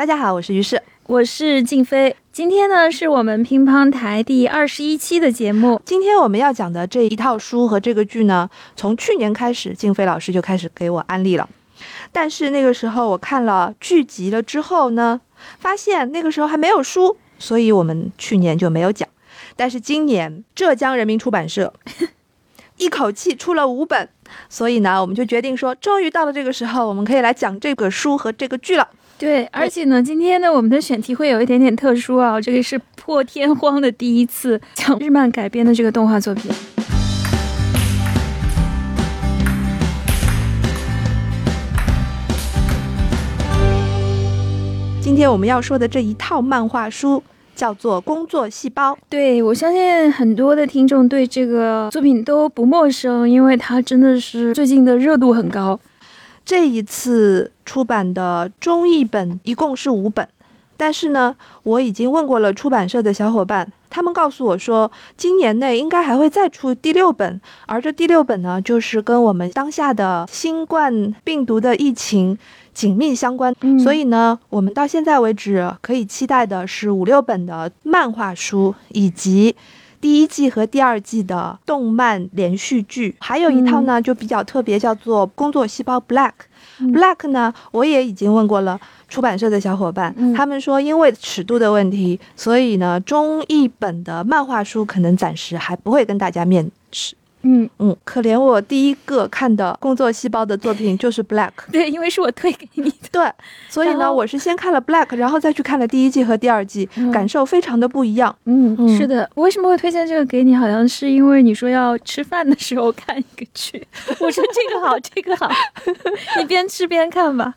大家好，我是于适，我是静飞。今天呢，是我们乒乓台第二十一期的节目。今天我们要讲的这一套书和这个剧呢，从去年开始，静飞老师就开始给我安利了。但是那个时候我看了剧集了之后呢，发现那个时候还没有书，所以我们去年就没有讲。但是今年浙江人民出版社 一口气出了五本，所以呢，我们就决定说，终于到了这个时候，我们可以来讲这个书和这个剧了。对，而且呢，今天呢，我们的选题会有一点点特殊啊，这个是破天荒的第一次讲日漫改编的这个动画作品。今天我们要说的这一套漫画书叫做《工作细胞》。对我相信很多的听众对这个作品都不陌生，因为它真的是最近的热度很高。这一次出版的中译本一共是五本，但是呢，我已经问过了出版社的小伙伴，他们告诉我说，今年内应该还会再出第六本，而这第六本呢，就是跟我们当下的新冠病毒的疫情紧密相关，所以呢，我们到现在为止可以期待的是五六本的漫画书以及。第一季和第二季的动漫连续剧，还有一套呢，就比较特别，叫做《工作细胞 Black》。Black 呢，我也已经问过了出版社的小伙伴，他们说因为尺度的问题，所以呢，中译本的漫画书可能暂时还不会跟大家面世。嗯。嗯，可怜我第一个看的工作细胞的作品就是《Black》，对，因为是我推给你的，对，所以呢，我是先看了《Black》，然后再去看了第一季和第二季，感受非常的不一样。嗯，是的，我为什么会推荐这个给你？好像是因为你说要吃饭的时候看一个剧，我说这个好，这个好，你边吃边看吧。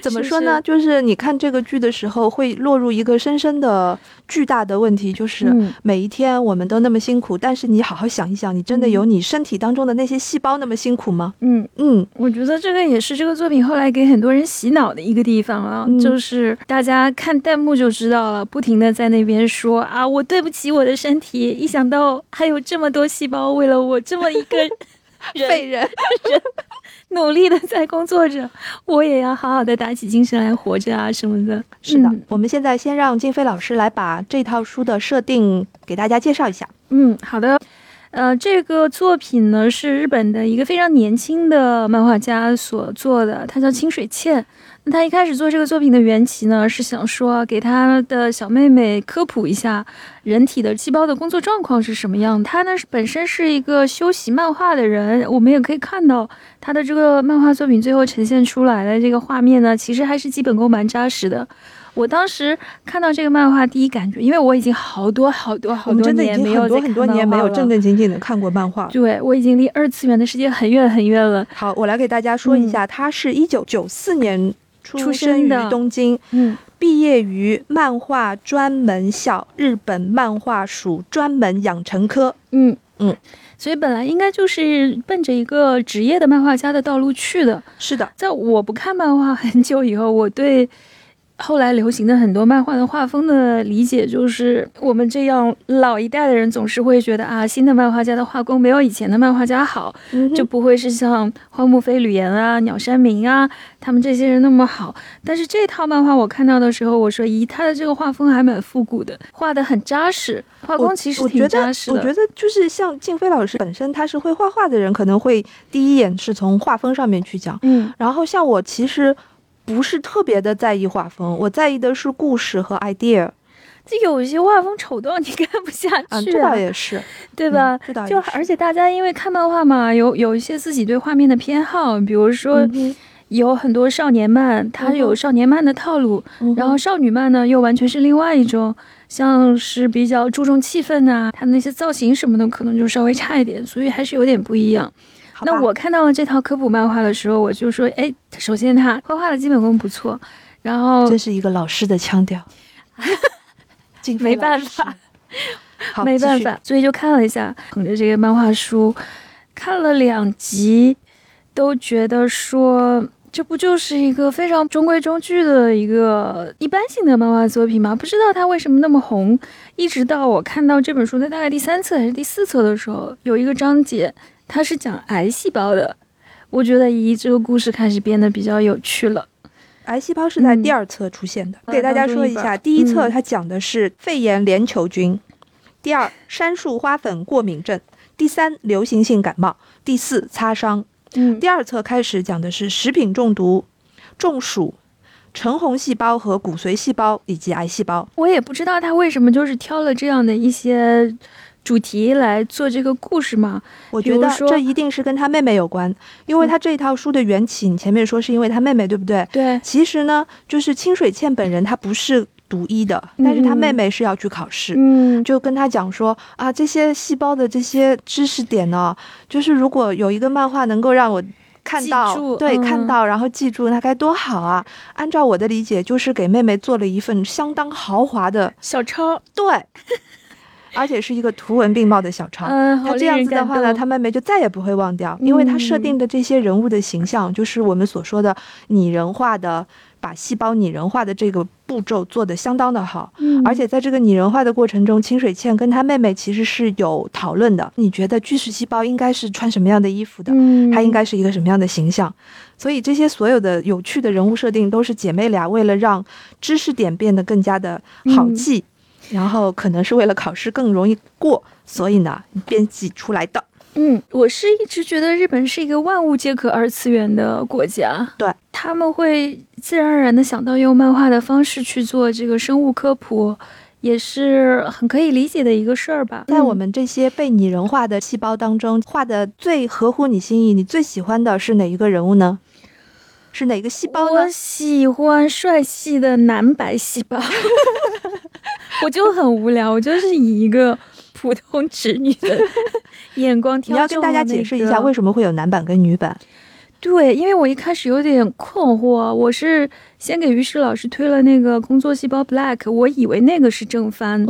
怎么说呢？就是你看这个剧的时候，会落入一个深深的、巨大的问题，就是每一天我们都那么辛苦，但是你好好想一想，你真的有你身体当中的那些细胞那么辛苦吗？嗯嗯，我觉得这个也是这个作品后来给很多人洗脑的一个地方啊，就是大家看弹幕就知道了，不停的在那边说啊，我对不起我的身体，一想到还有这么多细胞为了我这么一个 废人人。努力的在工作着，我也要好好的打起精神来活着啊什么的。是的，我们现在先让金飞老师来把这套书的设定给大家介绍一下。嗯，好的。呃，这个作品呢是日本的一个非常年轻的漫画家所做的，他叫清水茜。那他一开始做这个作品的缘起呢，是想说给他的小妹妹科普一下人体的细胞的工作状况是什么样的。他呢本身是一个修习漫画的人，我们也可以看到他的这个漫画作品最后呈现出来的这个画面呢，其实还是基本功蛮扎实的。我当时看到这个漫画，第一感觉，因为我已经好多好多好多年没有很多很多年没有正正经经的看过漫画，对我已经离二次元的世界很远很远了。好，我来给大家说一下，他是一九九四年出生于东京，嗯，毕业于漫画专门校日本漫画署专门养成科，嗯嗯，所以本来应该就是奔着一个职业的漫画家的道路去的。是的，在我不看漫画很久以后，我对。后来流行的很多漫画的画风的理解，就是我们这样老一代的人总是会觉得啊，新的漫画家的画工没有以前的漫画家好，就不会是像荒木飞吕彦啊、鸟山明啊他们这些人那么好。但是这套漫画我看到的时候，我说咦，他的这个画风还蛮复古的，画的很扎实，画工其实挺扎实的。我觉得就是像静飞老师本身他是会画画的人，可能会第一眼是从画风上面去讲，嗯，然后像我其实。不是特别的在意画风，我在意的是故事和 idea。这有一些画风丑到你看不下去，啊，这倒也是，对吧？就而且大家因为看漫画嘛，有有一些自己对画面的偏好，比如说有很多少年漫，它有少年漫的套路，然后少女漫呢又完全是另外一种，像是比较注重气氛呐啊，它那些造型什么的可能就稍微差一点，所以还是有点不一样。那我看到了这套科普漫画的时候，我就说，哎，首先他画画的基本功不错，然后这是一个老师的腔调，没办法，没办法，所以就看了一下，捧着这个漫画书看了两集，都觉得说这不就是一个非常中规中矩的一个一般性的漫画作品吗？不知道它为什么那么红，一直到我看到这本书的大概第三册还是第四册的时候，有一个章节。它是讲癌细胞的，我觉得咦，这个故事开始变得比较有趣了。癌细胞是在第二册出现的。嗯给大家说一下，第一册嗯它讲的是肺炎链球菌，第二杉树花粉过敏症，第三流行性感冒，第四擦伤。嗯第二册开始讲的是食品中毒、中暑、橙红细胞和骨髓细胞以及癌细胞。我也不知道他为什么就是挑了这样的一些主题来做这个故事吗。我觉得这一定是跟他妹妹有关，因为他这一套书的缘起，你前面说是因为他妹妹，对不对？对，其实呢，就是清水茜本人她不是读医的，但是她嗯妹妹是要去考试。嗯，就跟他讲说啊，这些细胞的这些知识点呢，就是如果有一个漫画能够让我看到，对，嗯看到然后记住，那该多好啊！按照我的理解，就是给妹妹做了一份相当豪华的，小抄，对，而且是一个图文并茂的小抄。嗯，他这样子的话呢，他妹妹就再也不会忘掉，因为他设嗯定的这些人物的形象，就是我们所说的拟人化的，把细胞拟人化的这个步骤做得相当的好。嗯而且在这个拟人化的过程中，清水茜跟她妹妹其实是有讨论的。你觉得巨噬细胞应该是穿什么样的衣服的？嗯，它应该是一个什么样的形象？所以这些所有的有趣的人物设定，都是姐妹俩为了让知识点变得更加的好嗯记，然后可能是为了考试更容易过，所以呢编辑出来的。嗯，我是一直觉得日本是一个万物皆可二次元的国家，对，他们会自然而然的想到用漫画的方式去做这个生物科普，也是很可以理解的一个事儿吧。在我们这些被拟人化的细胞当中，画的最合乎你心意，你最喜欢的是哪一个人物呢？是哪个细胞呢我？喜欢帅气的男白细胞，我就很无聊，我就是以一个普通直女的眼光挑 你要跟大家解释一下为什什么会有男版跟女版。对，因为我一开始有点困惑，我是先给于适老师推了那个工作细胞 Black，我以为那个是正番，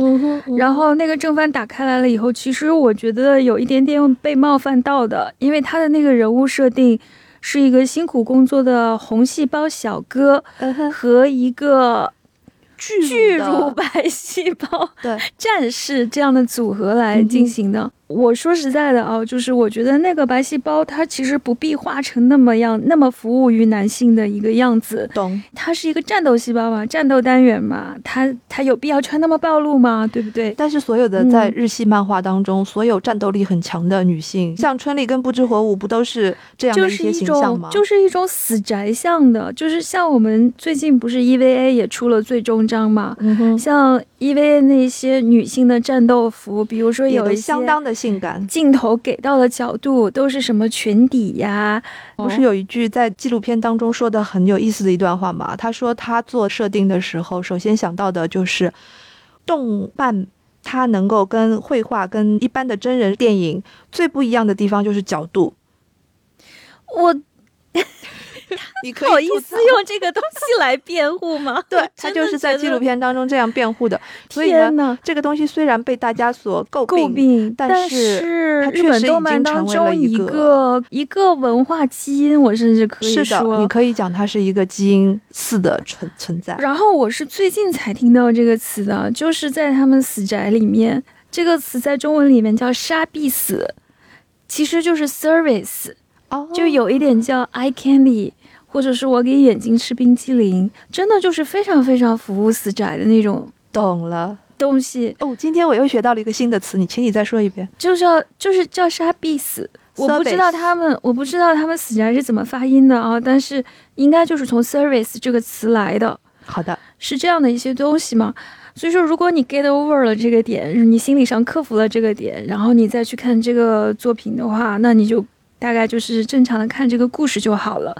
然后那个正番打开来了以后，其实我觉得有一点点被冒犯到的，因为他的那个人物设定是一个辛苦工作的红细胞小哥和一个巨巨乳白细胞对，战士这样的组合来进行的。我说实在的啊，就是我觉得那个白细胞它其实不必画成那么样，那么服务于男性的一个样子。懂。它是一个战斗细胞嘛，战斗单元嘛，它它有必要穿那么暴露吗？对不对？但是所有的嗯在日系漫画当中，所有战斗力很强的女性，像春丽跟不知火舞，不都是这样的一些形象吗？种就是一种死宅向的，就是像我们最近不是 EVA 也出了最终章嘛，嗯，像 EVA 那些女性的战斗服，比如说有一些相当的性感。镜头给到的角度都是什么裙底呀，不是有一句在纪录片当中说的很有意思的一段话吗？他说他做设定的时候，首先想到的就是动漫。它能够跟绘画、跟一般的真人电影最不一样的地方就是角度。我 你可好意思用这个东西来辩护吗？对他就是在纪录片当中这样辩护的。所以呢，这个东西虽然被大家所诟诟病，但但是它日本确实已动漫当经成为了中一一个个一个文化基因，我甚至可以是的，说，你可以讲它是一个基因似的存存在。然后我是最近才听到这个词的，就是在他们死宅里面，这个词在中文里面叫“杀必死”，其实就是 service，哦就有一点叫 eye candy，或者是我给眼睛吃冰激凌，真的就是非常非常服务死宅的那种懂了东西，哦。今天我又学到了一个新的词，你请你再说一遍。就叫就是叫杀必死。我不知道他们，我不知道他们死宅是怎么发音的啊，但是应该就是从 service 这个词来的。好的，是这样的一些东西吗。所以说，如果你 get over 了这个点，你心理上克服了这个点，然后你再去看这个作品的话，那你就大概就是正常的看这个故事就好了。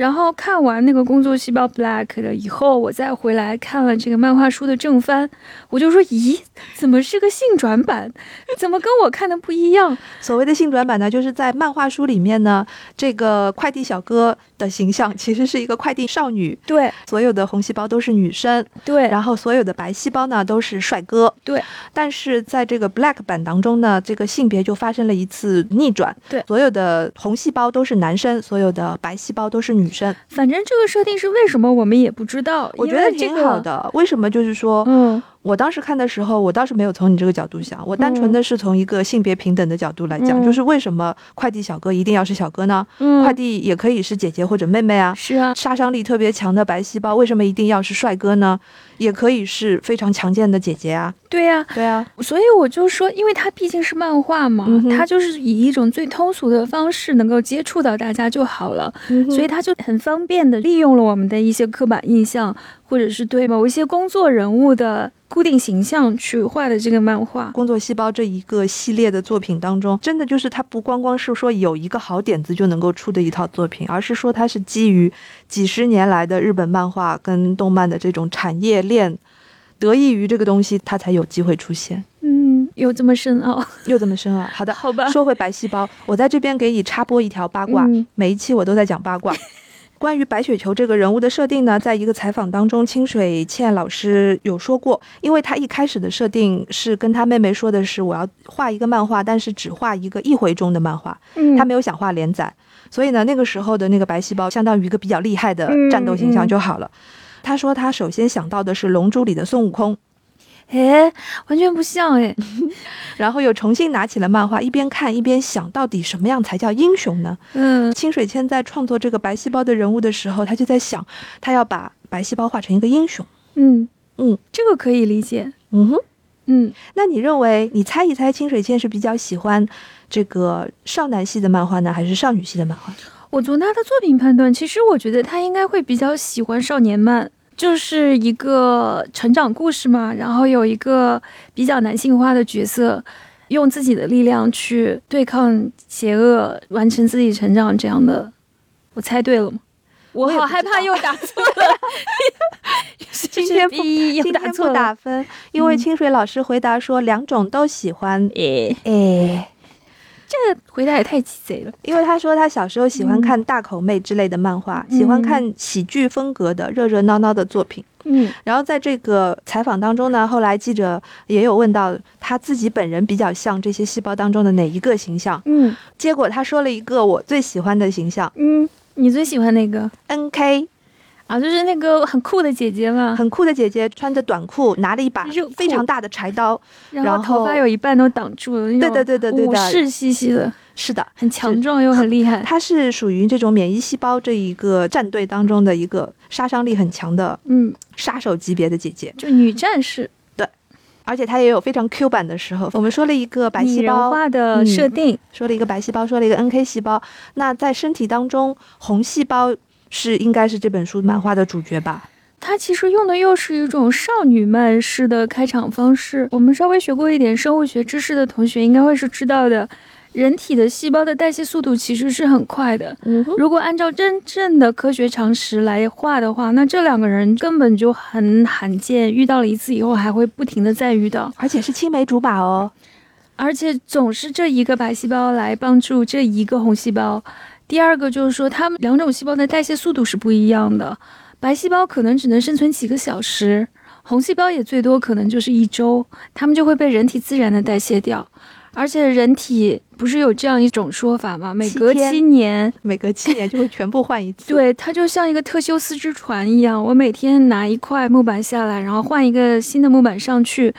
然后看完那个工作细胞 Black 的以后，我再回来看了这个漫画书的正番，我就说，咦，怎么是个性转版？怎么跟我看的不一样？所谓的性转版呢，就是在漫画书里面呢，这个快递小哥的形象其实是一个快递少女，对所有的红细胞都是女生，对，然后所有的白细胞呢都是帅哥。对，但是在这个 Black 版当中呢，这个性别就发生了一次逆转。对所有的红细胞都是男生，所有的白细胞都是女生。反正这个设定是为什么我们也不知道，我觉得挺好的。为什么？就是说，嗯我当时看的时候，我倒是没有从你这个角度想，我单纯的是从一个性别平等的角度来讲，嗯就是为什么快递小哥一定要是小哥呢？嗯快递也可以是姐姐或者妹妹啊。是啊，杀伤力特别强的白细胞为什么一定要是帅哥呢？也可以是非常强健的姐姐啊。对呀、对啊，所以我就说，因为它毕竟是漫画嘛，嗯它就是以一种最通俗的方式能够接触到大家就好了，所以它就很方便的利用了我们的一些刻板印象，或者是对某一些工作人物的固定形象去画的这个漫画。工作细胞这一个系列的作品当中，真的就是它不光光是说有一个好点子就能够出的一套作品，而是说它是基于几十年来的日本漫画跟动漫的这种产业链，得益于这个东西，它才有机会出现。嗯，有这么深奥？又这么深奥！好的，好吧说回白细胞，我在这边给你插播一条八卦，嗯每一期我都在讲八卦。关于白雪球这个人物的设定呢，在一个采访当中，清水茜老师有说过，因为他一开始的设定是跟他妹妹说的是我要画一个漫画，但是只画一个一回中的漫画，嗯他没有想画连载，所以呢，那个时候的那个白细胞相当于一个比较厉害的战斗形象就好了。他说他首先想到的是《龙珠》里的孙悟空，哎，完全不像哎。然后又重新拿起了漫画，一边看一边想，到底什么样才叫英雄呢？嗯清水谦在创作这个白细胞的人物的时候，他就在想，他要把白细胞画成一个英雄。嗯嗯，这个可以理解。嗯哼，嗯，那你认为，你猜一猜，清水谦是比较喜欢这个少男系的漫画呢，还是少女系的漫画？我从他的作品判断，其实我觉得他应该会比较喜欢少年漫，就是一个成长故事嘛，然后有一个比较男性化的角色，用自己的力量去对抗邪恶，完成自己成长这样的。我猜对了吗？我好害怕又打错了。今天不今天不打错。打分，因为嗯清水老师回答说两种都喜欢。诶，诶，这个回答也太鸡贼了。因为他说他小时候喜欢看大口妹之类的漫画，喜欢看喜剧风格的热热闹闹的作品。嗯。然后在这个采访当中呢，后来记者也有问到他自己本人比较像这些细胞当中的哪一个形象，嗯。结果他说了一个我最喜欢的形象。嗯，你最喜欢哪个，N K，啊？就是那个很酷的姐姐嘛，很酷的姐姐，穿着短裤，拿了一把非常大的柴刀。然然后后头发有一半都挡住了，那种对对对对对的武士兮兮的，是的，很强壮又很厉害。她是属于这种免疫细胞这一个战队当中的一个杀伤力很强的嗯，杀手级别的姐姐，就女战士，对而且她也有非常 Q 版的时候。我们说了一个白细胞，化的设定，说了一个白细胞，说了一个 NK 细胞。那在身体当中，红细胞是应该是这本书漫画的主角吧？它其实用的又是一种少女漫式的开场方式。我们稍微学过一点生物学知识的同学应该会是知道的，人体的细胞的代谢速度其实是很快的。嗯，如果按照真正的科学常识来画的话，那这两个人根本就很罕见，遇到了一次以后还会不停的再遇到。而且是青梅竹马哦。而且总是这一个白细胞来帮助这一个红细胞。第二个就是说，它们两种细胞的代谢速度是不一样的。白细胞可能只能生存几个小时，红细胞也最多可能就是一周，它们就会被人体自然的代谢掉。而且人体不是有这样一种说法吗？每隔七年，每隔七年就会全部换一次。对，它就像一个特修斯之船一样，我每天拿一块木板下来，然后换一个新的木板上去。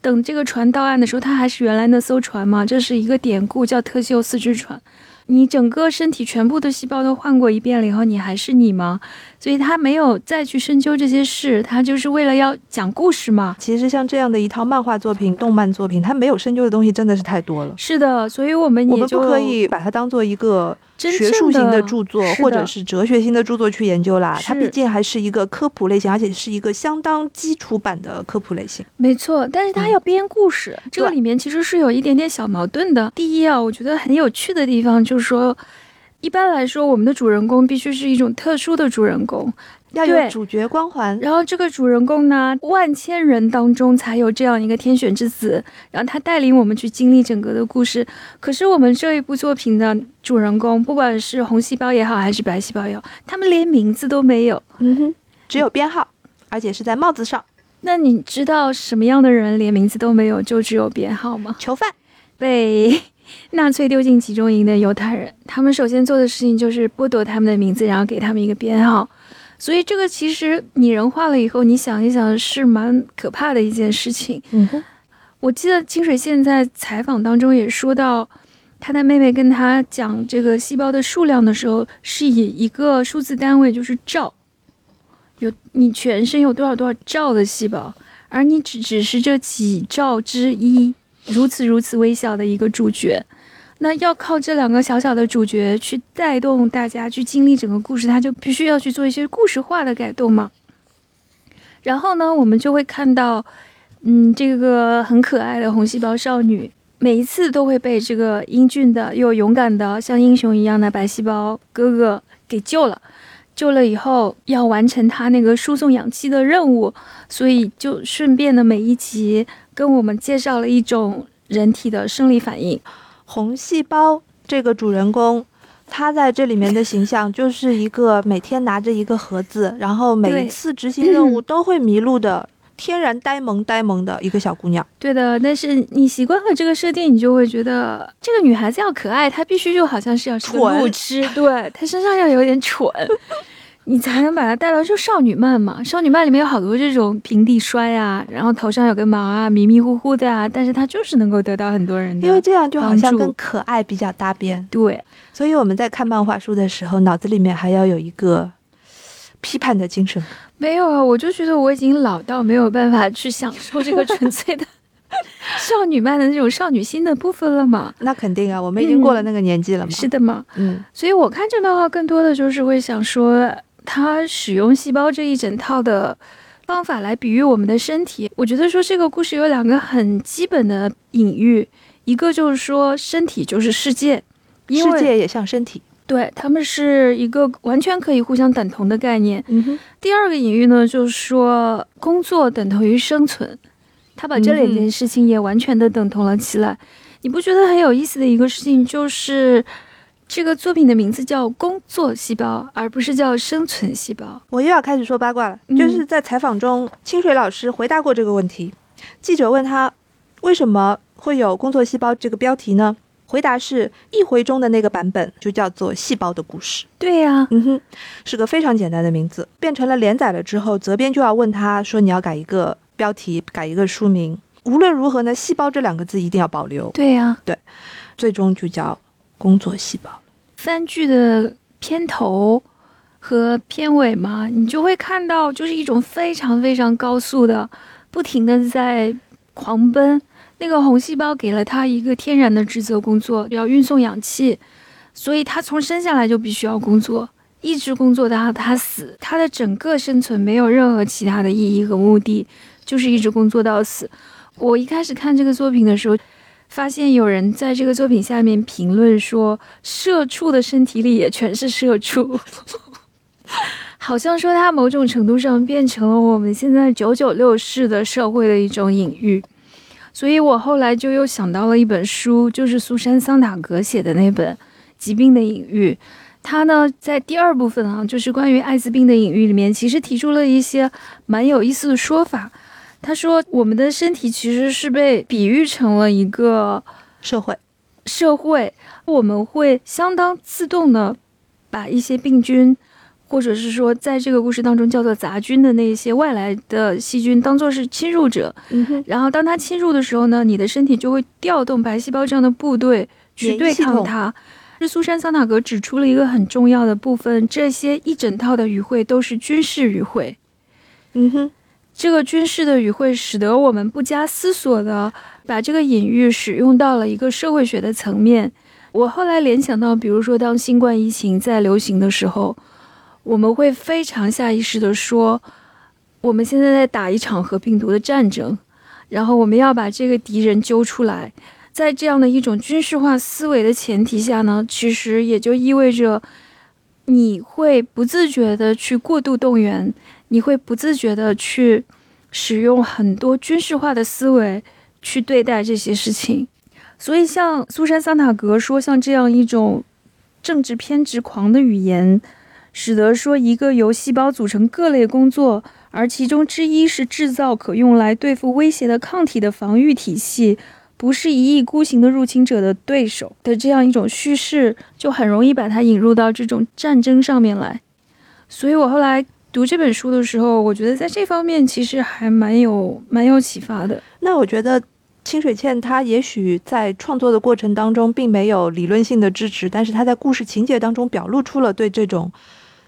等这个船到岸的时候，它还是原来那艘船吗？这是一个典故，叫特修斯之船。你整个身体全部的细胞都换过一遍了以后，你还是你吗？所以他没有再去深究这些事，他就是为了要讲故事嘛。其实像这样的一套漫画作品、动漫作品，它没有深究的东西真的是太多了。是的，所以我们我们也就不可以把它当做一个真学术型的著作，或者是哲学性的著作去研究啦。它毕竟还是一个科普类型，而且是一个相当基础版的科普类型。没错，但是它要编故事，这个里面其实是有一点点小矛盾的。第一啊，我觉得很有趣的地方就是说，一般来说，我们的主人公必须是一种特殊的主人公，要有主角光环，然后这个主人公呢，万千人当中才有这样一个天选之子，然后他带领我们去经历整个的故事。可是我们这一部作品的主人公，不管是红细胞也好，还是白细胞也好，他们连名字都没有。嗯哼，只有编号，而且是在帽子上。那你知道什么样的人连名字都没有，就只有编号吗？囚犯，被 纳粹丢进集中营的犹太人，他们首先做的事情就是剥夺他们的名字，然后给他们一个编号。所以这个其实拟人化了以后，你想一想是蛮可怕的一件事情。嗯哼，我记得清水县在采访当中也说到，他的妹妹跟他讲这个细胞的数量的时候，是以一个数字单位，就是兆，有你全身有多少多少兆的细胞，而你只只是这几兆之一，如此如此微小的一个主角。那要靠这两个小小的主角去带动大家去经历整个故事，他就必须要去做一些故事化的改动嘛。然后呢，我们就会看到，嗯，这个很可爱的红细胞少女，每一次都会被这个英俊的又勇敢的像英雄一样的白细胞哥哥给救了。救了以后，要完成他那个输送氧气的任务，所以就顺便的每一集跟我们介绍了一种人体的生理反应。红细胞这个主人公，他在这里面的形象就是一个每天拿着一个盒子，然后每一次执行任务都会迷路的天然呆萌呆萌的一个小姑娘。对的，但是你习惯了这个设定，你就会觉得这个女孩子要可爱，她必须就好像是要是个蠢路痴，对她身上要有点蠢，你才能把它带到就少女漫嘛。少女漫里面有好多这种平地摔啊，然后头上有个毛啊，迷迷糊糊的啊，但是它就是能够得到很多人的，因为这样就好像跟可爱比较搭边，对所以我们在看漫画书的时候，脑子里面还要有一个批判的精神。没有啊，我就觉得我已经老到没有办法去享受这个纯粹的 少女漫的那种少女心的部分了嘛。那肯定啊，我们已经过了那个年纪了嘛。是的嘛，嗯，所以我看这漫画更多的就是会想说，他使用细胞这一整套的方法来比喻我们的身体。我觉得说这个故事有两个很基本的隐喻，一个就是说身体就是世界，因为世界也像身体。对他们是一个完全可以互相等同的概念。嗯，第二个隐喻呢，就是说工作等同于生存，他把这两件事情也完全的等同了起来。你不觉得很有意思的一个事情，就是这个作品的名字叫“工作细胞”，而不是叫“生存细胞我又要开始说八卦了。嗯就是在采访中，清水老师回答过这个问题。记者问他为什么会有“工作细胞”这个标题呢？回答是一回中的那个版本就叫做《细胞的故事》。”。对呀、嗯哼，是个非常简单的名字。变成了连载了之后，责编就要问他说：“你要改一个标题，改一个书名。无论如何呢，细胞这两个字一定要保留。对呀、对最终就叫工作细胞。番剧的片头和片尾嘛，你就会看到，就是一种非常非常高速的，不停的在狂奔。那个红细胞给了他一个天然的职责工作，要运送氧气，所以他从生下来就必须要工作，一直工作到他死。他的整个生存没有任何其他的意义和目的，就是一直工作到死。我一开始看这个作品的时候，发现有人在这个作品下面评论说，社畜的身体里也全是社畜，好像说它某种程度上变成了我们现在九九六式的社会的一种隐喻。所以我后来就又想到了一本书，就是苏珊·桑塔格写的那本《疾病的隐喻》。他呢，在第二部分啊，就是关于艾滋病的隐喻里面，其实提出了一些蛮有意思的说法。他说，我们的身体其实是被比喻成了一个社会，社会，我们会相当自动的把一些病菌，或者是说在这个故事当中叫做杂菌的那些外来的细菌，当做是侵入者。嗯哼，然后当它侵入的时候呢，你的身体就会调动白细胞这样的部队去对抗它。是苏珊·桑塔格指出了一个很重要的部分，这些一整套的语汇都是军事语汇。嗯哼，这个军事的语汇使得我们不加思索的把这个隐喻使用到了一个社会学的层面。我后来联想到，比如说当新冠疫情在流行的时候，我们会非常下意识的说，我们现在在打一场和病毒的战争，然后我们要把这个敌人揪出来。在这样的一种军事化思维的前提下呢，其实也就意味着你会不自觉的去过度动员，你会不自觉的去使用很多军事化的思维去对待这些事情。所以，像苏珊·桑塔格说，像这样一种政治偏执狂的语言，使得说一个由细胞组成各类工作，而其中之一是制造可用来对付威胁的抗体的防御体系，不是一意孤行的入侵者的对手的这样一种叙事，就很容易把它引入到这种战争上面来。所以我后来读这本书的时候，我觉得在这方面其实还蛮有蛮有启发的。那我觉得清水茜她也许在创作的过程当中并没有理论性的支持，但是她在故事情节当中表露出了对这种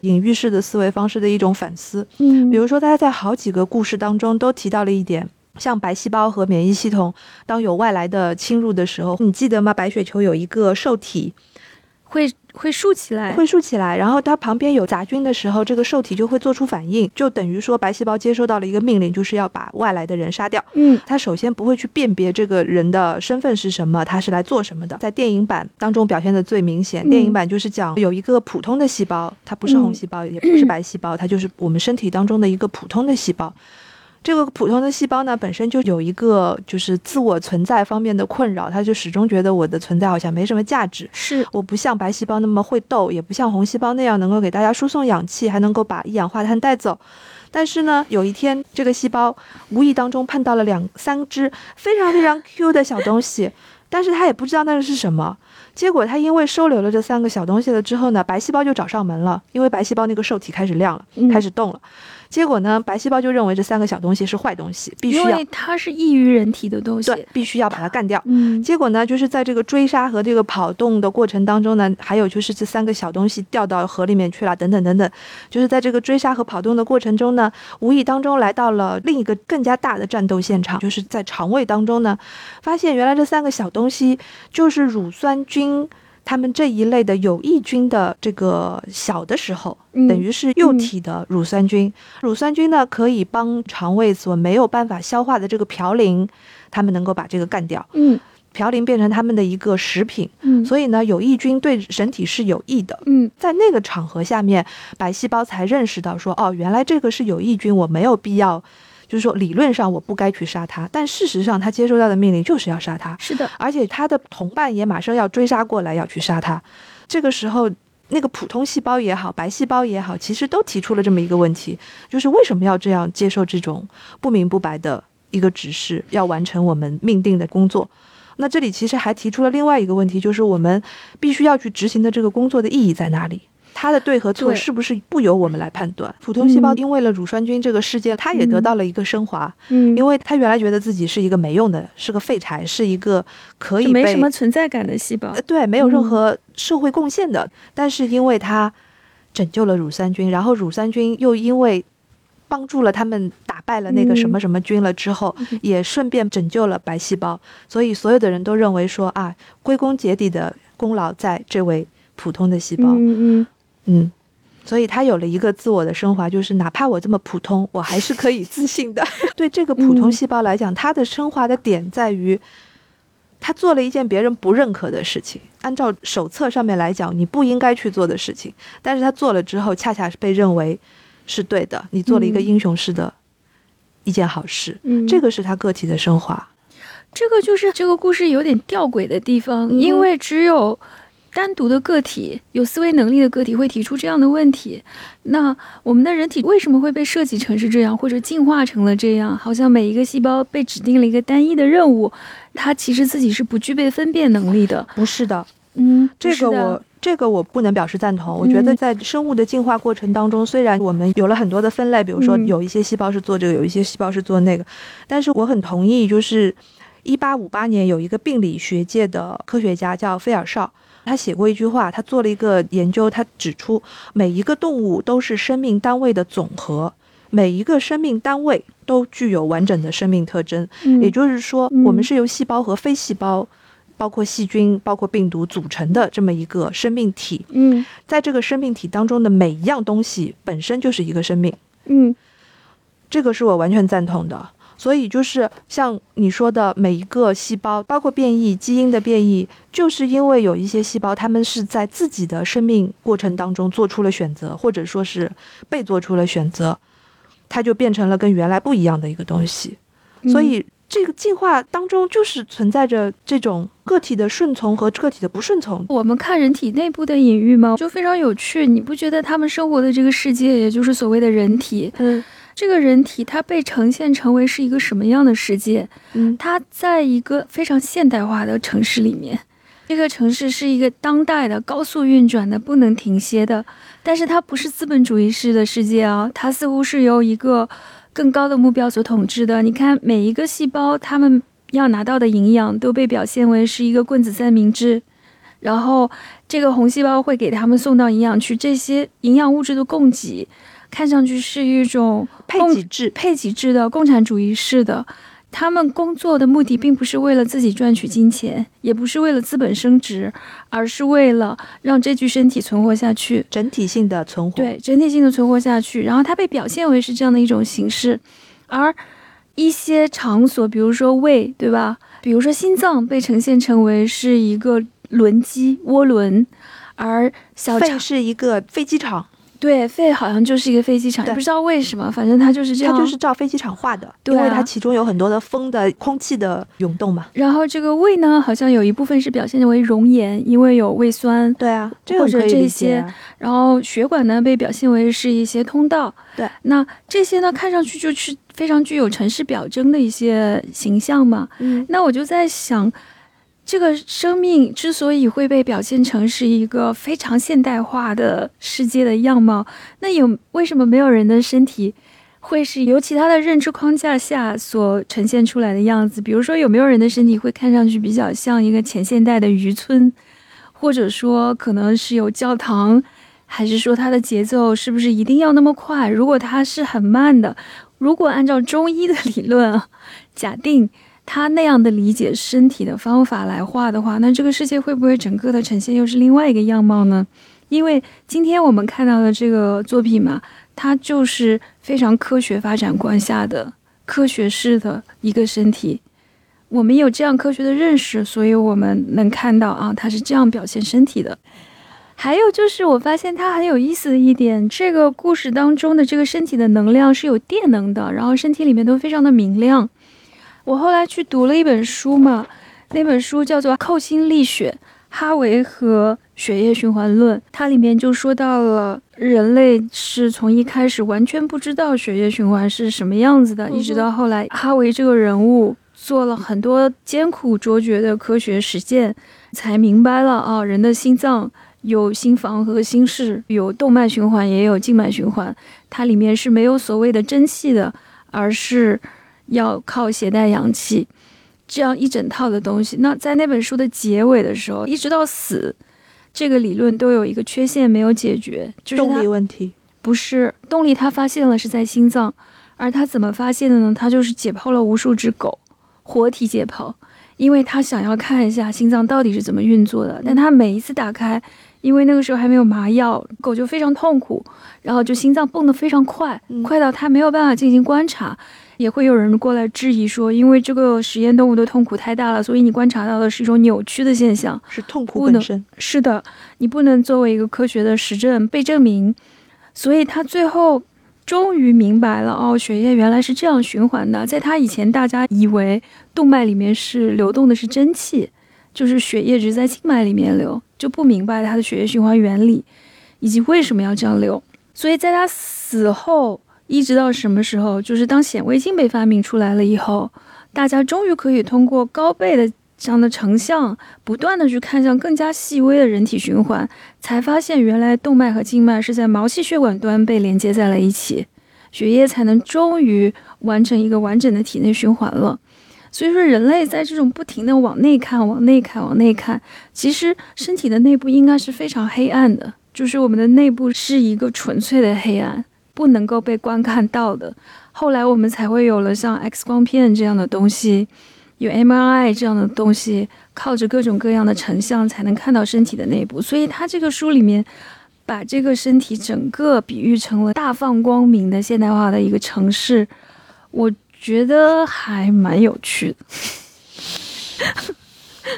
隐喻式的思维方式的一种反思。嗯比如说，她在好几个故事当中都提到了一点，像白细胞和免疫系统，当有外来的侵入的时候，你记得吗？白血球有一个受体会会竖起来，会竖起来，然后它旁边有杂菌的时候，这个受体就会做出反应，就等于说白细胞接收到了一个命令，就是要把外来的人杀掉。嗯它首先不会去辨别这个人的身份是什么，他是来做什么的。在电影版当中表现的最明显，嗯电影版就是讲有一个普通的细胞，它不是红细胞，也不是白细胞，它就是我们身体当中的一个普通的细胞。这个普通的细胞呢，本身就有一个就是自我存在方面的困扰，它就始终觉得我的存在好像没什么价值。是我不像白细胞那么会斗，也不像红细胞那样能够给大家输送氧气，还能够把一氧化碳带走。但是呢，有一天这个细胞无意当中碰到了两三只非常非常 Q 的小东西，但是他也不知道那是什么。结果他因为收留了这三个小东西了之后呢，白细胞就找上门了，因为白细胞那个受体开始亮了，嗯开始动了。结果呢，白细胞就认为这三个小东西是坏东西，必须要因为它是异于人体的东西。对，必须要把它干掉。嗯结果呢，就是在这个追杀和这个跑动的过程当中呢，还有就是这三个小东西掉到河里面去了，等等等等，就是在这个追杀和跑动的过程中呢，无意当中来到了另一个更加大的战斗现场，就是在肠胃当中呢，发现原来这三个小东西就是乳酸菌。它们这一类的有益菌的这个小的时候，嗯等于是幼体的乳酸菌。乳酸菌呢，可以帮肠胃所没有办法消化的这个嘌呤，他们能够把这个干掉。嗯嘌呤变成他们的一个食品，嗯所以呢，有益菌对人体是有益的。嗯在那个场合下面，白细胞才认识到说，哦，原来这个是有益菌，我没有必要，就是说理论上我不该去杀他，但事实上他接收到的命令就是要杀他，是的，而且他的同伴也马上要追杀过来要去杀他。这个时候，那个普通细胞也好，白细胞也好，其实都提出了这么一个问题，就是为什么要这样接受这种不明不白的一个指示，要完成我们命定的工作？那这里其实还提出了另外一个问题，就是我们必须要去执行的这个工作的意义在哪里？它的对和错是不是不由我们来判断？普通细胞嗯。因为了乳酸菌这个事件，它也得到了一个升华，嗯，因为它原来觉得自己是一个没用的，是个废柴，是一个可以没什么存在感的细胞。呃。对，没有任嗯。何社会贡献的。但是因为它拯救了乳酸菌，然后乳酸菌又因为帮助了他们打败了那个什么什么菌了之后，嗯。也顺便拯救了白细胞，所以所有的人都认为说啊，归功结底的功劳在这位普通的细胞。嗯嗯嗯，所以他有了一个自我的升华，就是哪怕我这么普通，我还是可以自信的。对这个普通嗯细胞来讲，它的升华的点在于，他做了一件别人不认可的事情，按照手册上面来讲，你不应该去做的事情，但是他做了之后，恰恰是被认为是对的，你做了一个嗯英雄式的一件好事，嗯，这个是他个体的升华。这个就是这个故事有点吊诡的地方，嗯因为只有单独的个体、有思维能力的个体会提出这样的问题。那我们的人体为什么会被设计成是这样，或者进化成了这样？好像每一个细胞被指定了一个单一的任务，它其实自己是不具备分辨能力的。不是的，嗯，这个我这个我不能表示赞同。我觉得嗯在生物的进化过程当中，虽然我们有了很多的分类，比如说嗯有一些细胞是做这个，有一些细胞是做那个，但是我很同意，就是一八五八年有一个病理学界的科学家叫菲尔绍。他写过一句话，他做了一个研究，他指出每一个动物都是生命单位的总和，每一个生命单位都具有完整的生命特征。嗯也就是说，嗯我们是由细胞和非细胞，包括细菌、包括病毒组成的这么一个生命体。嗯在这个生命体当中的每一样东西本身就是一个生命，嗯这个是我完全赞同的。所以就是像你说的，每一个细胞，包括变异、基因的变异，就是因为有一些细胞，它们是在自己的生命过程当中做出了选择，或者说是被做出了选择，它就变成了跟原来不一样的一个东西。嗯所以这个进化当中就是存在着这种个体的顺从和个体的不顺从。我们看人体内部的隐喻吗，就非常有趣。你不觉得他们生活的这个世界，也就是所谓的人体，嗯这个人体它被呈现成为是一个什么样的世界？嗯它在一个非常现代化的城市里面，这个城市是一个当代的高速运转的、不能停歇的，但是它不是资本主义式的世界啊，它似乎是由一个更高的目标所统治的。你看，每一个细胞，他们要拿到的营养都被表现为是一个棍子三明治，然后这个红细胞会给他们送到营养区，这些营养物质的供给，看上去是一种配给制，配给制的共产主义式的。他们工作的目的并不是为了自己赚取金钱，也不是为了资本升值，而是为了让这具身体存活下去，整体性的存活。对，整体性的存活下去。然后它被表现为是这样的一种形式，而一些场所，比如说胃，对吧？比如说心脏被呈现成为是一个轮机涡轮，而小肺是一个飞机场。对，肺好像就是一个飞机场，不知道为什么，反正它就是这样。它就是照飞机场画的，因为它其中有很多的风的空气的涌动嘛。然后这个胃呢，好像有一部分是表现为熔岩，因为有胃酸。对啊，或者这些。然后血管呢，被表现为是一些通道。对，那这些呢，看上去就是非常具有城市表征的一些形象嘛。嗯，那我就在想。这个生命之所以会被表现成是一个非常现代化的世界的样貌，那有为什么没有人的身体会是由其他的认知框架下所呈现出来的样子？比如说，有没有人的身体会看上去比较像一个前现代的渔村，或者说可能是有教堂，还是说它的节奏是不是一定要那么快？如果它是很慢的，如果按照中医的 理论，假定。他那样的理解身体的方法来画的话，那这个世界会不会整个的呈现又是另外一个样貌呢？因为今天我们看到的这个作品嘛，它就是非常科学发展观下的科学式的一个身体。我们有这样科学的认识，所以我们能看到啊，它是这样表现身体的。还有就是，我发现它很有意思的一点，这个故事当中的这个身体的能量是有电能的，然后身体里面都非常的明亮。我后来去读了一本书嘛，那本书叫做《扣心沥血：哈维和血液循环论》，它里面就说到了人类是从一开始完全不知道血液循环是什么样子的，一直到后来哈维这个人物做了很多艰苦卓绝的科学实践，才明白了啊，人的心脏有心房和心室，有动脉循环，也有静脉循环，它里面是没有所谓的蒸汽的，而是。要靠携带氧气，这样一整套的东西。那在那本书的结尾的时候，一直到死，这个理论都有一个缺陷没有解决，就是动力问题。不是动力，他发现了是在心脏，而他怎么发现的呢？他就是解剖了无数只狗，活体解剖，因为他想要看一下心脏到底是怎么运作的。但他每一次打开，因为那个时候还没有麻药，狗就非常痛苦，然后就心脏蹦得非常快，快到他没有办法进行观察。也会有人过来质疑说，因为这个实验动物的痛苦太大了，所以你观察到的是一种扭曲的现象，是痛苦本身。是的，你不能作为一个科学的实证被证明。所以他最后终于明白了，哦，血液原来是这样循环的。在他以前，大家以为动脉里面是流动的是蒸汽，就是血液只在静脉里面流，就不明白它的血液循环原理以及为什么要这样流。所以在他死后。一直到什么时候？就是当显微镜被发明出来了以后，大家终于可以通过高倍的这样的成像，不断的去看向更加细微的人体循环，才发现原来动脉和静脉是在毛细血管端被连接在了一起，血液才能终于完成一个完整的体内循环了。所以说，人类在这种不停的往内看、往内看、往内看，其实身体的内部应该是非常黑暗的，就是我们的内部是一个纯粹的黑暗。不能够被观看到的，后来我们才会有了像 X 光片这样的东西，有 MRI 这样的东西，靠着各种各样的成像才能看到身体的内部。所以他这个书里面把这个身体整个比喻成了大放光明的现代化的一个城市，我觉得还蛮有趣的。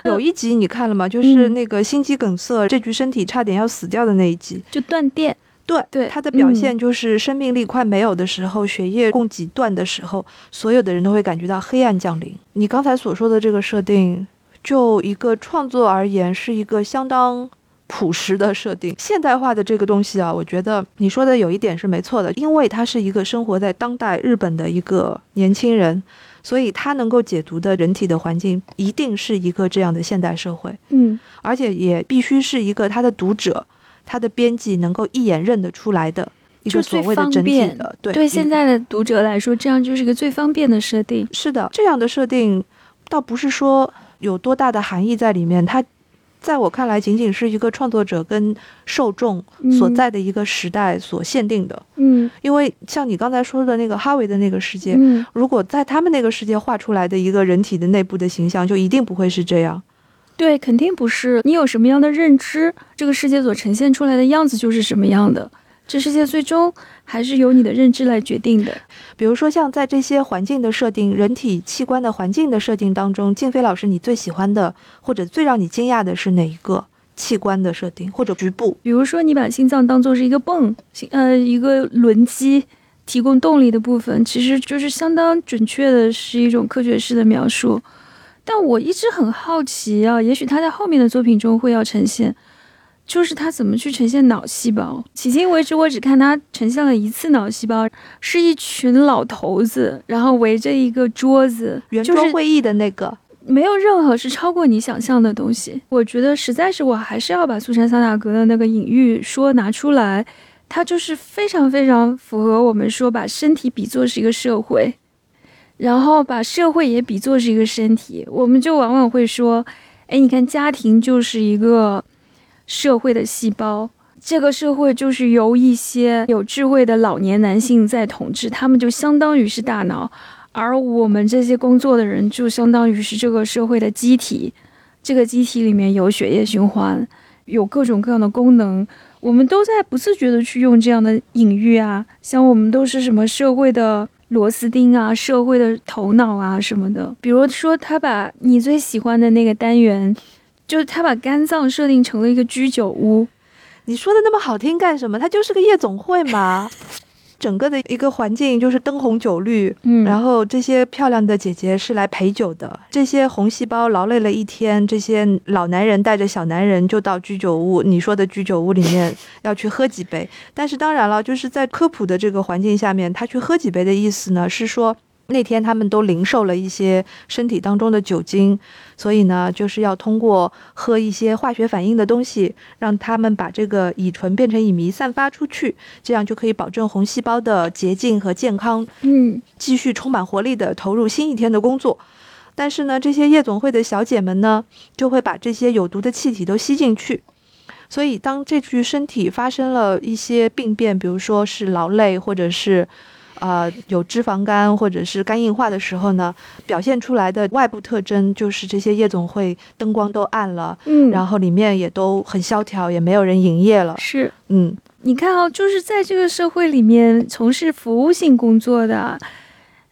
有一集你看了吗？就是那个心肌梗塞，这具身体差点要死掉的那一集，就断电。对对，他的表现就是生命力快没有的时候，血液供给断的时候，所有的人都会感觉到黑暗降临。你刚才所说的这个设定，就一个创作而言，是一个相当朴实的设定。现代化的这个东西啊，我觉得你说的有一点是没错的，因为他是一个生活在当代日本的一个年轻人。所以他能够解读的人体的环境一定是一个这样的现代社会，嗯，而且也必须是一个他的读者、他的编辑能够一眼认得出来的一个就所谓的整体的。对对现在的读者来说，这样就是一个最方便的设定。是的，这样的设定倒不是说有多大的含义在里面，它在我看来仅仅是一个创作者跟受众所嗯在的一个时代所限定的。嗯因为像你刚才说的那个哈维的那个世界，嗯，如果在他们那个世界画出来的一个人体的内部的形象，就一定不会是这样。对，肯定不是。你有什么样的认知，这个世界所呈现出来的样子就是什么样的。这世界最终还是由你的认知来决定的。比如说，像在这些环境的设定、人体器官的环境的设定当中，静飞老师，你最喜欢的或者最让你惊讶的是哪一个器官的设定或者局部？比如说，你把心脏当做是一个泵，心呃，一个轮机，提供动力的部分，其实就是相当准确的，是一种科学式的描述。但我一直很好奇啊，也许他在后面的作品中会要呈现，就是他怎么去呈现脑细胞。迄今为止，我只看他呈现了一次脑细胞，是一群老头子，然后围着一个桌子，圆就是桌会议的那个，没有任何是超过你想象的东西。我觉得实在是，我还是要把苏珊·桑塔格的那个隐喻说拿出来，它就是非常非常符合我们说把身体比作是一个社会，然后把社会也比作是一个身体。我们就往往会说，哎，你看家庭就是一个社会的细胞。这个社会就是由一些有智慧的老年男性在统治，他们就相当于是大脑，而我们这些工作的人就相当于是这个社会的机体，这个机体里面有血液循环，有各种各样的功能，我们都在不自觉的去用这样的隐喻啊，像我们都是什么社会的螺丝钉啊，社会的头脑啊什么的。比如说，他把你最喜欢的那个单元，就是他把肝脏设定成了一个居酒屋，你说的那么好听干什么？它就是个夜总会嘛。整个的一个环境就是灯红酒绿，嗯，然后这些漂亮的姐姐是来陪酒的，这些红细胞劳累了一天，这些老男人带着小男人就到居酒屋，你说的居酒屋里面要去喝几杯。但是当然了，就是在科普的这个环境下面，他去喝几杯的意思呢，是说那天他们都零售了一些身体当中的酒精，所以呢，就是要通过喝一些化学反应的东西，让他们把这个乙醇变成乙醚散发出去，这样就可以保证红细胞的洁净和健康，嗯继续充满活力的投入新一天的工作。但是呢，这些夜总会的小姐们呢，就会把这些有毒的气体都吸进去。所以，当这具身体发生了一些病变，比如说是劳累，或者是呃有脂肪肝，或者是肝硬化的时候呢，表现出来的外部特征就是这些夜总会灯光都暗了，嗯，然后里面也都很萧条，也没有人营业了。是。嗯，你看啊，就是在这个社会里面从事服务性工作的，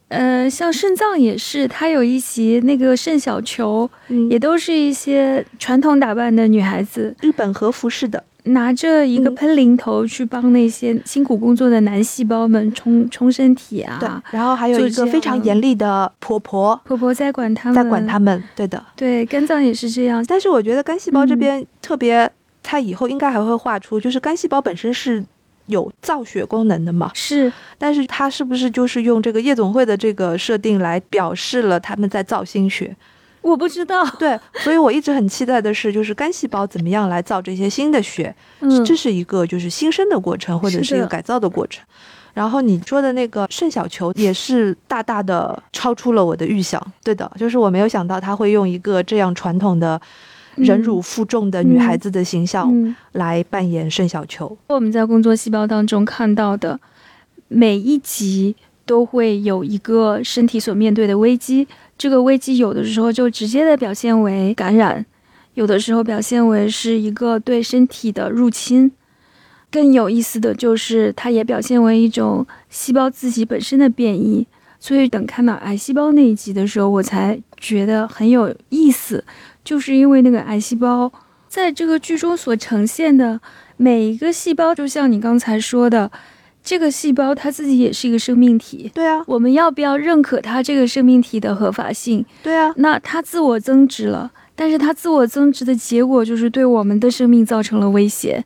呃，像肾脏也是，它有一席那个肾小球，嗯。也都是一些传统打扮的女孩子，日本和服式的，拿着一个嗯喷淋头去帮那些辛苦工作的男细胞们冲冲身体啊。对，然后还有一个非常严厉的婆婆婆婆在管他们，在管他们，对的。对，肝脏也是这样。但是我觉得肝细胞这嗯边特别，它以后应该还会画出，就是肝细胞本身是有造血功能的嘛，是，但是它是不是就是用这个夜总会的这个设定来表示了他们在造新血？我不知道。对，所以我一直很期待的是，就是干细胞怎么样来造这些新的血，嗯，这是一个就是新生的过程，或者是一个改造的过程。然后你说的那个肾小球也是大大的超出了我的预想，对的，就是我没有想到他会用一个这样传统的忍辱负重的女孩子的形象嗯，来扮演肾小球。我们在工作细胞当中看到的每一集都会有一个身体所面对的危机，这个危机有的时候就直接的表现为感染，有的时候表现为是一个对身体的入侵。更有意思的就是，它也表现为一种细胞自己本身的变异。所以等看到癌细胞那一集的时候，我才觉得很有意思，就是因为那个癌细胞在这个剧中所呈现的每一个细胞，就像你刚才说的，这个细胞它自己也是一个生命体。对啊，我们要不要认可它这个生命体的合法性？对啊，那它自我增值了，但是它自我增值的结果就是对我们的生命造成了威胁。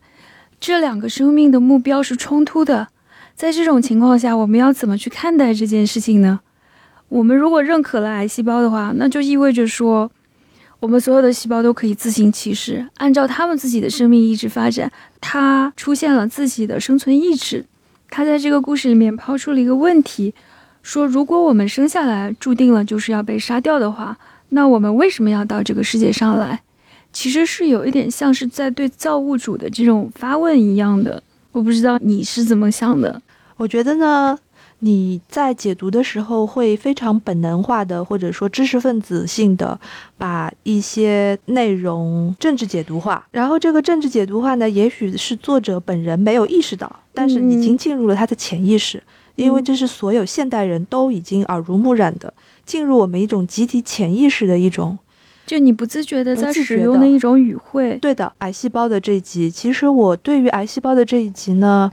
这两个生命的目标是冲突的，在这种情况下，我们要怎么去看待这件事情呢？我们如果认可了癌细胞的话，那就意味着说，我们所有的细胞都可以自行其是，按照他们自己的生命意志发展。它出现了自己的生存意志。他在这个故事里面抛出了一个问题，说如果我们生下来注定了就是要被杀掉的话，那我们为什么要到这个世界上来？其实是有一点像是在对造物主的这种发问一样的。我不知道你是怎么想的。我觉得呢。你在解读的时候会非常本能化的，或者说知识分子性的，把一些内容政治解读化。然后这个政治解读化呢，也许是作者本人没有意识到，但是已经进入了他的潜意识，因为这是所有现代人都已经耳濡目染的，进入我们一种集体潜意识的一种，就你不自觉的在使用的一种语汇。对的，癌细胞的这一集，其实我对于癌细胞的这一集呢。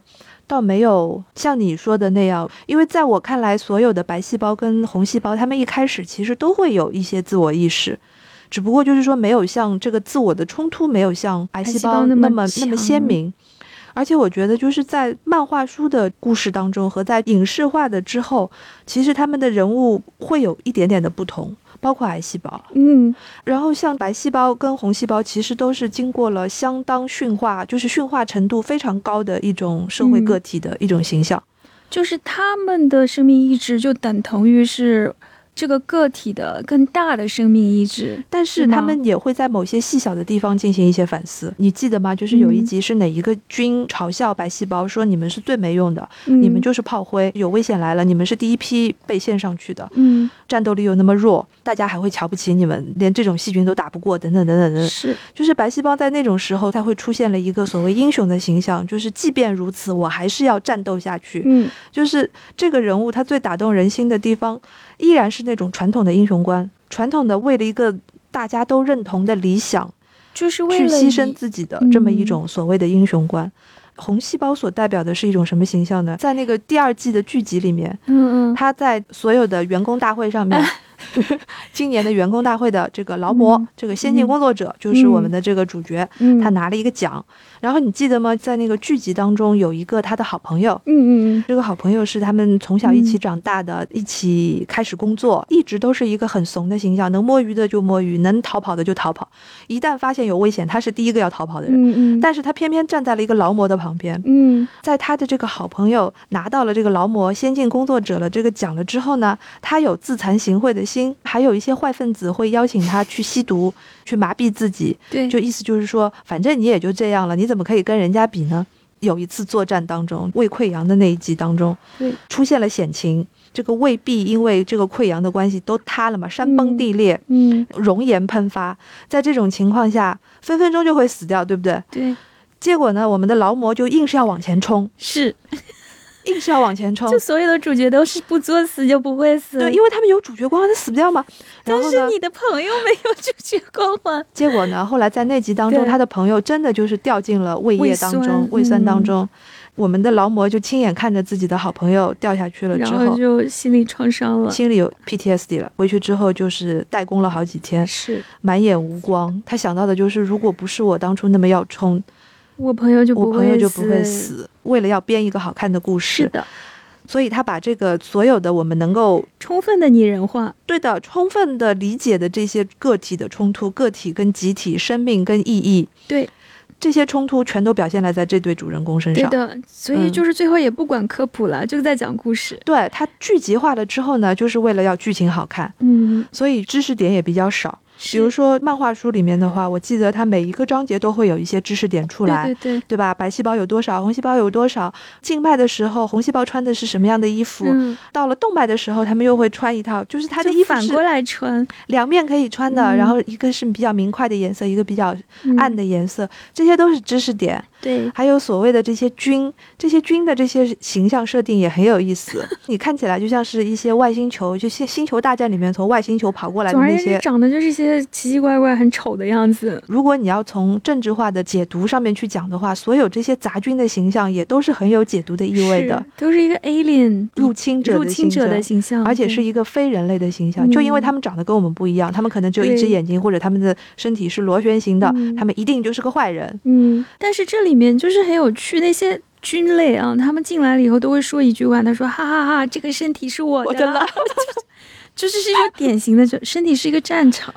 倒没有像你说的那样，因为在我看来，所有的白细胞跟红细胞，它们一开始其实都会有一些自我意识，只不过就是说没有像这个自我的冲突没有像白细胞那么那么鲜明。而且我觉得就是在漫画书的故事当中和在影视化的之后，其实他们的人物会有一点点的不同。包括癌细胞，嗯，然后像白细胞跟红细胞，其实都是经过了相当驯化，就是驯化程度非常高的一种社会个体的一种形象，就是他们的生命意志就等同于是。这个个体的更大的生命意志，但是他们也会在某些细小的地方进行一些反思。你记得吗？就是有一集是哪一个军嘲笑白细胞，说你们是最没用的，你们就是炮灰，有危险来了，你们是第一批被献上去的，嗯，战斗力又那么弱，大家还会瞧不起你们，连这种细菌都打不过，等等等等等。是，就是白细胞在那种时候，它会出现了一个所谓英雄的形象，就是即便如此，我还是要战斗下去。嗯，就是这个人物他最打动人心的地方。依然是那种传统的英雄观，传统的为了一个大家都认同的理想，就是去牺牲自己的这么一种所谓的英雄观。红细胞所代表的是一种什么形象呢？在那个第二季的剧集里面，嗯嗯，他在所有的员工大会上面。今年的员工大会的这个劳模，这个先进工作者就是我们的这个主角，他拿了一个奖。然后你记得吗？在那个剧集当中有一个他的好朋友，嗯嗯嗯，这个好朋友是他们从小一起长大的，一起开始工作，一直都是一个很怂的形象，能摸鱼的就摸鱼，能逃跑的就逃跑。一旦发现有危险，他是第一个要逃跑的人。嗯嗯，但是他偏偏站在了一个劳模的旁边。嗯，在他的这个好朋友拿到了这个劳模先进工作者的这个奖了之后呢，他有自惭形秽的心，还有一些坏分子会邀请他去吸毒，去麻痹自己。对，就意思就是说，反正你也就这样了，你怎么可以跟人家比呢？有一次作战当中，胃溃疡的那一集当中，对，出现了险情，这个胃壁因为这个溃疡的关系都塌了嘛，山崩地裂，嗯，熔岩喷发，在这种情况下，分分钟就会死掉，对不对？对。结果呢，我们的劳模就硬是要往前冲，是。硬是要往前冲，就所有的主角都是不作死就不会死，对，因为他们有主角光环，他死不掉嘛。但是你的朋友没有主角光环。结果呢，后来在那集当中，他的朋友真的就是掉进了胃液当中、胃酸当中。我们的劳模就亲眼看着自己的好朋友掉下去了，之后就心理创伤了，心里有 PTSD 了。回去之后就是代工了好几天，是满眼无光。他想到的就是，如果不是我当初那么要冲。我朋友就我朋友就不会死。为了要编一个好看的故事，是的，所以他把这个所有的我们能够充分的拟人化，对的，充分的理解的这些个体的冲突，个体跟集体，生命跟意义，对这些冲突全都表现了在这对主人公身上。对的，所以就是最后也不管科普了，就在讲故事。对他剧集化了之后呢，就是为了要剧情好看，嗯，所以知识点也比较少。比如说漫画书里面的话，我记得它每一个章节都会有一些知识点出来，对对对吧？白细胞有多少，红细胞有多少？静脉的时候，红细胞穿的是什么样的衣服？到了动脉的时候，他们又会穿一套，就是它的衣服反过来穿，两面可以穿的。然后一个是比较明快的颜色，一个比较暗的颜色，这些都是知识点。对，还有所谓的这些菌，这些菌的这些形象设定也很有意思。你看起来就像是一些外星球，就星星球大战里面从外星球跑过来的那些，长得就是一些奇奇怪怪、很丑的样子。如果你要从政治化的解读上面去讲的话，所有这些杂菌的形象也都是很有解读的意味的，都是一个 alien 入侵者入侵者的形象，而且是一个非人类的形象。就因为他们长得跟我们不一样，他们可能只有一只眼睛，或者他们的身体是螺旋形的，他们一定就是个坏人。嗯，但是这里面就是很有。趣那些菌类啊，他们进来了以后都会说一句话，他说：“哈哈哈，这个身体是我的。” 就是是一个典型的，就身体是一个战场，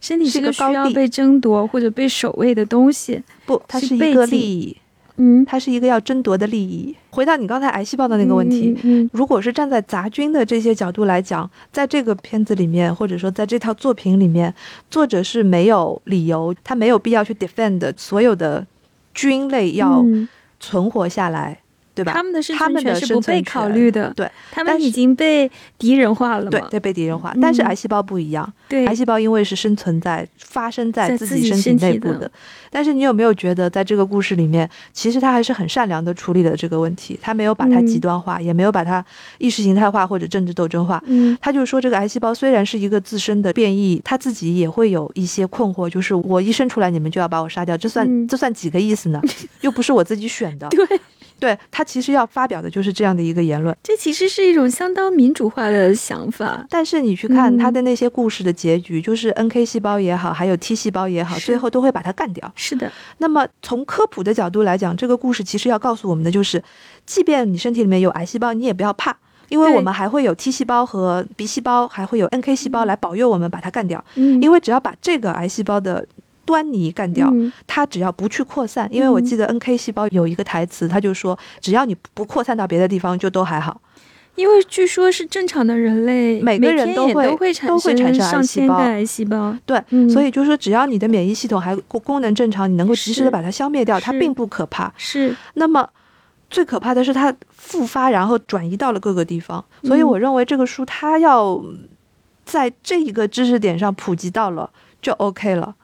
身体是一个需要被争夺或者被守卫的东西。不，它是一个利益。嗯，它是一个要争夺的利益。回到你刚才癌细胞的那个问题，嗯，如果是站在杂菌的这些角度来讲，在这个片子里面，或者说在这套作品里面，作者是没有理由，他没有必要去 defend 所有的军类要存活下来。对吧？他们的他们的是不被考虑的，对，他们已经被敌人化了？对，对，被敌人化。但是癌细胞不一样，对，癌细胞因为是生存在、发生在自己身体内部的。但是你有没有觉得，在这个故事里面，其实他还是很善良的处理了这个问题，他没有把它极端化，也没有把它意识形态化或者政治斗争化。嗯，他就是说，这个癌细胞虽然是一个自身的变异，他自己也会有一些困惑，就是我一生出来，你们就要把我杀掉，这算这算几个意思呢？又不是我自己选的。对。对他其实要发表的就是这样的一个言论，这其实是一种相当民主化的想法。但是你去看他的那些故事的结局，就是 N K 细胞也好，还有 T 细胞也好，最后都会把它干掉。是的。那么从科普的角度来讲，这个故事其实要告诉我们的就是，即便你身体里面有癌细胞，你也不要怕，因为我们还会有 T 细胞和 B 细胞，还会有 N K 细胞来保佑我们把它干掉。嗯。因为只要把这个癌细胞的端倪干掉，它只要不去扩散，因为我记得 N K 细胞有一个台词，他就说，只要你不扩散到别的地方，就都还好。因为据说是正常的人类，每个人都会都会产生上千个癌细胞。对，所以就是说，只要你的免疫系统还功能正常，你能够及时的把它消灭掉，它并不可怕。是。那么最可怕的是它复发，然后转移到了各个地方。所以我认为这个书它要在这一个知识点上普及到了，就 OK 了。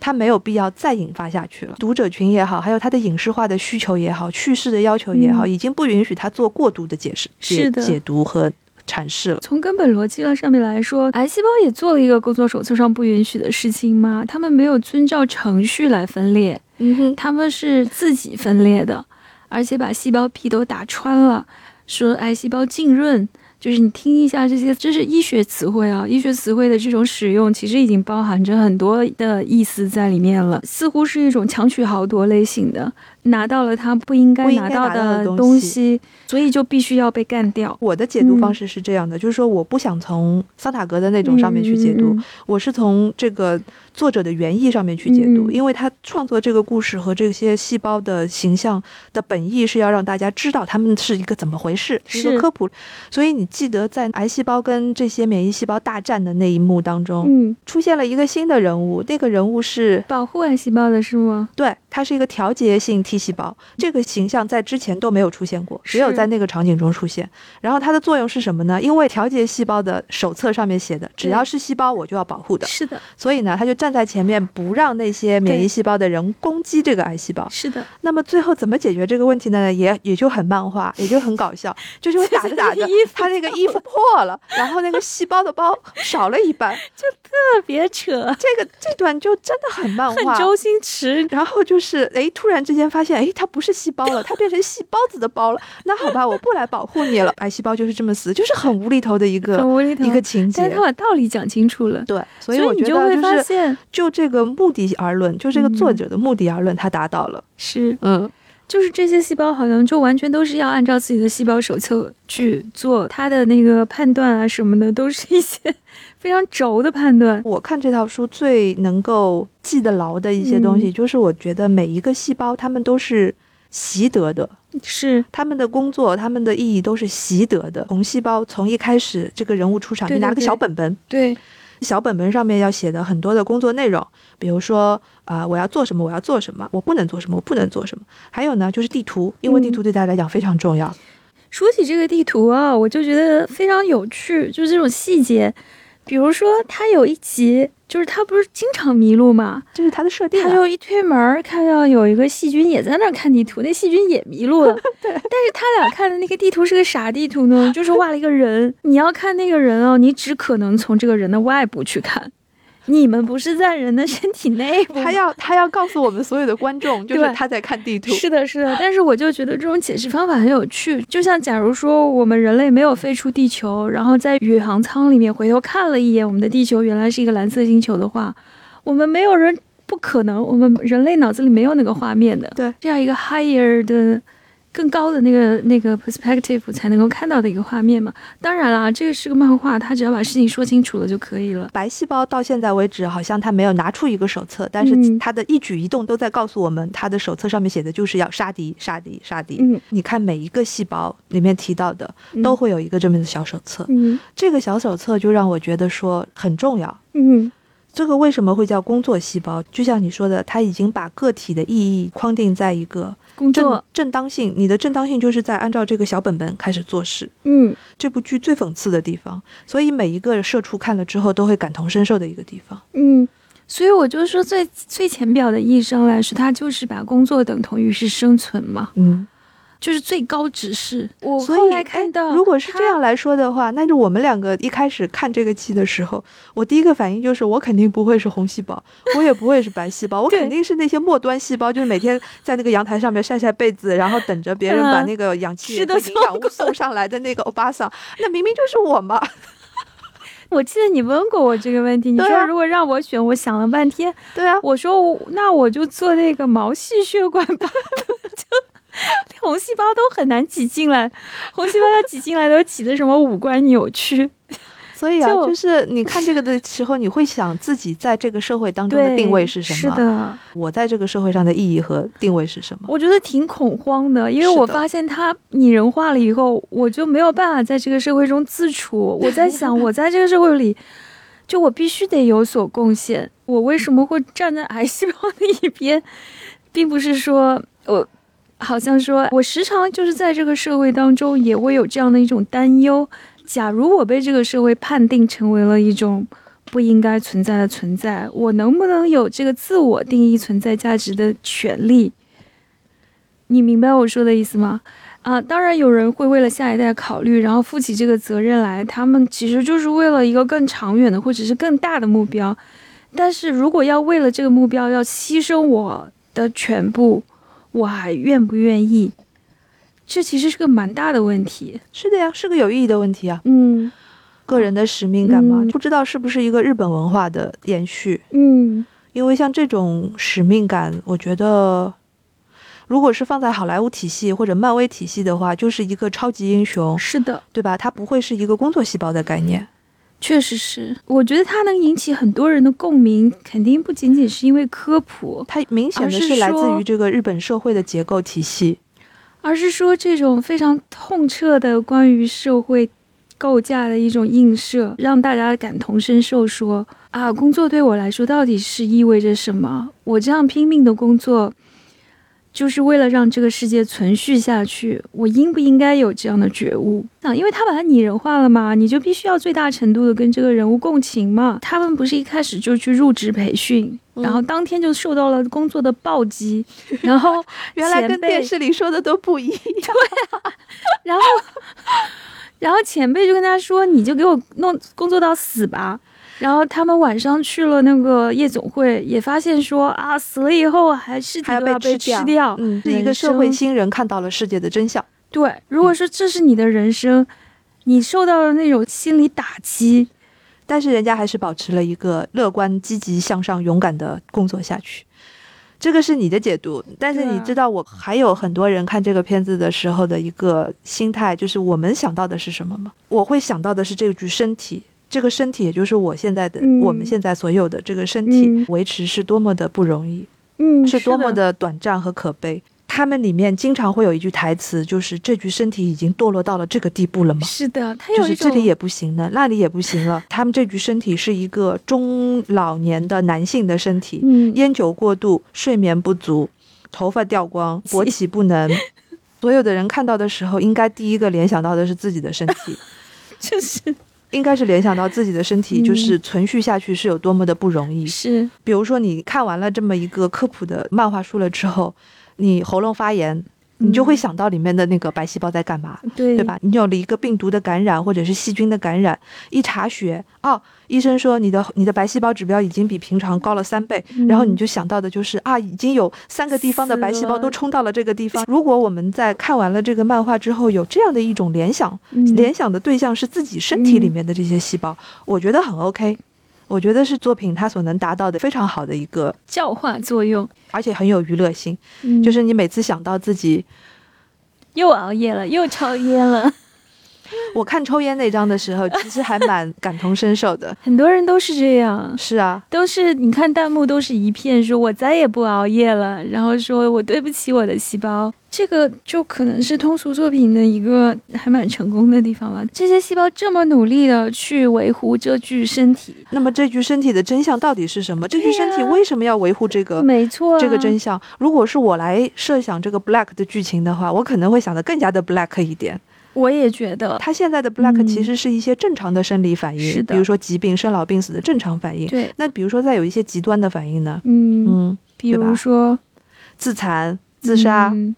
它没有必要再引发下去了。读者群也好，还有它的影视化的需求也好，叙事的要求也好，已经不允许它做过度的解释、解解读和阐释了。从根本逻辑上面来说，癌细胞也做了一个工作手册上不允许的事情吗？他们没有遵照程序来分裂，嗯哼，他们是自己分裂的，而且把细胞壁都打穿了，说癌细胞浸润。就是你听一下这些，这是医学词汇啊，医学词汇的这种使用，其实已经包含着很多的意思在里面了，似乎是一种强取豪夺类型的。拿到了他不应该拿到的东西，所以就必须要被干掉。我的解读方式是这样的，就是说我不想从桑塔格的那种上面去解读，我是从这个作者的原意上面去解读，因为他创作这个故事和这些细胞的形象的本意是要让大家知道他们是一个怎么回事，是一个科普。所以你记得在癌细胞跟这些免疫细胞大战的那一幕当中，嗯，出现了一个新的人物，那个人物是保护癌细胞的是吗？对，他是一个调节性 T。细胞这个形象在之前都没有出现过，只有在那个场景中出现。然后它的作用是什么呢？因为调节细胞的手册上面写的，只要是细胞我就要保护的。是的。所以呢，他就站在前面，不让那些免疫细胞的人攻击这个癌细胞。是的。那么最后怎么解决这个问题呢？也也就很漫画，也就很搞笑，就是会打着打着，他那个衣服破了，然后那个细胞的包 少了一半，就特别扯。这个这段就真的很漫画，很周星驰。然后就是哎，突然之间发现。哎，它不是细胞了，它变成细胞子的包了。那好吧，我不来保护你了。癌细胞就是这么死，就是很无厘头的一个很无厘头一个情节。但他把道理讲清楚了，对，所以我觉得就是就这个目的而论，就这个作者的目的而论，他达到了。是，嗯，就是这些细胞好像就完全都是要按照自己的细胞手册去做，他的那个判断啊什么的，都是一些。非常轴的判断。我看这套书最能够记得牢的一些东西，就是我觉得每一个细胞，他们都是习得的，是他们的工作，他们的意义都是习得的。从细胞从一开始，这个人物出场，你拿个小本本，对，小本本上面要写的很多的工作内容，比如说啊，我要做什么，我要做什么，我不能做什么，我不能做什么。还有呢，就是地图，因为地图对大家来讲非常重要。说起这个地图啊，我就觉得非常有趣，就是这种细节。比如说，他有一集，就是他不是经常迷路吗？这是他的设定。他就一推门，看到有一个细菌也在那儿看地图，那细菌也迷路了。对。但是他俩看的那个地图是个啥地图呢？就是画了一个人。你要看那个人哦，你只可能从这个人的外部去看。你们不是在人的身体内部？他要他要告诉我们所有的观众，就是他在看地图。是的，是的。但是我就觉得这种解释方法很有趣。就像假如说我们人类没有飞出地球，然后在宇航舱里面回头看了一眼我们的地球，原来是一个蓝色星球的话，我们没有人不可能，我们人类脑子里没有那个画面的。对，这样一个 higher 的更高的那个那个 perspective 才能够看到的一个画面嘛。当然啦，这个是个漫画，他只要把事情说清楚了就可以了。白细胞到现在为止，好像他没有拿出一个手册，但是嗯他的一举一动都在告诉我们，他的手册上面写的就是要杀敌、杀敌、杀敌。嗯你看每一个细胞里面提到的，嗯都会有一个这么的小手册。嗯这个小手册就让我觉得说很重要。嗯这个为什么会叫工作细胞？就像你说的，它已经把个体的意义框定在一个正工作，正当性，你的正当性就是在按照这个小本本开始做事。嗯这部剧最讽刺的地方，所以每一个社畜看了之后都会感同身受的一个地方。嗯。所以我就说最最浅表的意义上来说，它就是把工作等同于是生存嘛，嗯，就是最高指示。我后来看到，哎如果是这样来说的话，那就我们两个一开始看这个剧的时候，我第一个反应就是我肯定不会是红细胞，我也不会是白细胞，我 肯定是那些末端细胞，就是每天在那个阳台上面晒晒被子，然后等着别人把嗯那个氧气营养物送上来的那个欧巴桑，那明明就是我嘛。我记得你问过我这个问题，你说如果让我选，我想了半天，对啊，我说我那我就做那个毛细血管吧，就 红细胞都很难挤进来，红细胞要挤进来都挤的什么五官扭曲，所以啊，就就是你看这个的时候，你会想自己在这个社会当中的，定位是什么？是的，我在这个社会上的意义和定位是什么？我觉得挺恐慌的，因为我发现它拟人化了以后，我就没有办法在这个社会中自处。我在想，我在这个社会里，就我必须得有所贡献。我为什么会站在癌细胞 的一边，并不是说我好像说我时常就是在这个社会当中也会有这样的一种担忧：假如我被这个社会判定成为了一种不应该存在的存在，我能不能有这个自我定义存在价值的权利？你明白我说的意思吗？啊，当然有人会为了下一代考虑，然后负起这个责任来，他们其实就是为了一个更长远的或者是更大的目标。但是如果要为了这个目标要牺牲我的全部，我还愿不愿意？这其实是个蛮大的问题。是的呀，是个有意义的问题啊。嗯个人的使命感嘛，嗯不知道是不是一个日本文化的延续。嗯因为像这种使命感，我觉得，如果是放在好莱坞体系或者漫威体系的话，就是一个超级英雄，是的，对吧？它不会是一个工作细胞的概念。确实是。我觉得它能引起很多人的共鸣，肯定不仅仅是因为科普，它明显的是是来自于这个日本社会的结构体系。而是说这种非常痛彻的关于社会构架的一种映射，让大家感同身受说，啊，工作对我来说到底是意味着什么？我这样拼命的工作，就是为了让这个世界存续下去。我应不应该有这样的觉悟？啊，因为他把它拟人化了嘛，你就必须要最大程度的跟这个人物共情嘛。他们不是一开始就去入职培训，嗯然后当天就受到了工作的暴击，然后 原来跟电视里说的都不一样。对啊然后，然后前辈就跟他说：“你就给我弄工作到死吧。”然后他们晚上去了那个夜总会，也发现说啊，死了以后还是还要被吃吃掉。嗯，是一个社会新人看到了世界的真相。对，如果说这是你的人生，你受到了那种心理打击，但是人家还是保持了一个乐观、积极向上、勇敢的工作下去。这个是你的解读，但是你知道，我还有很多人看这个片子的时候的一个心态，就是我们想到的是什么吗？我会想到的是这具身体，这个身体也就是我现在的、嗯我们现在所有的这个身体嗯维持是多么的不容易，嗯，是多么的，短暂和可悲。他们里面经常会有一句台词，就是这具身体已经堕落到了这个地步了吗？是的，他就是这里也不行了，那里也不行了。他们这具身体是一个中老年的男性的身体，嗯，烟酒过度，睡眠不足，头发掉光，勃起不能。所有的人看到的时候，应该第一个联想到的是自己的身体，就是应该是联想到自己的身体，嗯就是存续下去是有多么的不容易。是，比如说，你看完了这么一个科普的漫画书了之后，你喉咙发炎，你就会嗯想到里面的那个白细胞在干嘛。对对？吧？你有了一个病毒的感染或者是细菌的感染，一查血，哦，医生说你的你的白细胞指标已经比平常高了三倍，然后你嗯就想到的就是啊，已经有三个地方的白细胞都冲到了这个地方。如果我们在看完了这个漫画之后有这样的一种联想，嗯联想的对象是自己身体里嗯面的这些细胞，我觉得很 OK。我觉得是作品它所能达到的非常好的一个，教化作用，而且很有娱乐性。嗯就是你每次想到自己又熬夜了，又抽烟了。我看抽烟那张的时候，其实还蛮 感同身受的。很多人都是这样，是啊，都是你看弹幕都是一片说“我再也不熬夜了”，然后说我对不起我的细胞。这个就可能是通俗作品的一个还蛮成功的地方吧。这些细胞这么努力的去维护这具身体，那么这具身体的真相到底是什么？这具身体为什么要维护这个？没错、啊，这个真相。如果是我来设想这个 Black 的剧情的话，我可能会想的更加的 Black 一点。我也觉得，他现在的 Black 其实是一些正常的生理反应，是的比如说疾病、生老病死的正常反应。对，那比如说再有一些极端的反应呢？嗯嗯，比如说自残、自杀，嗯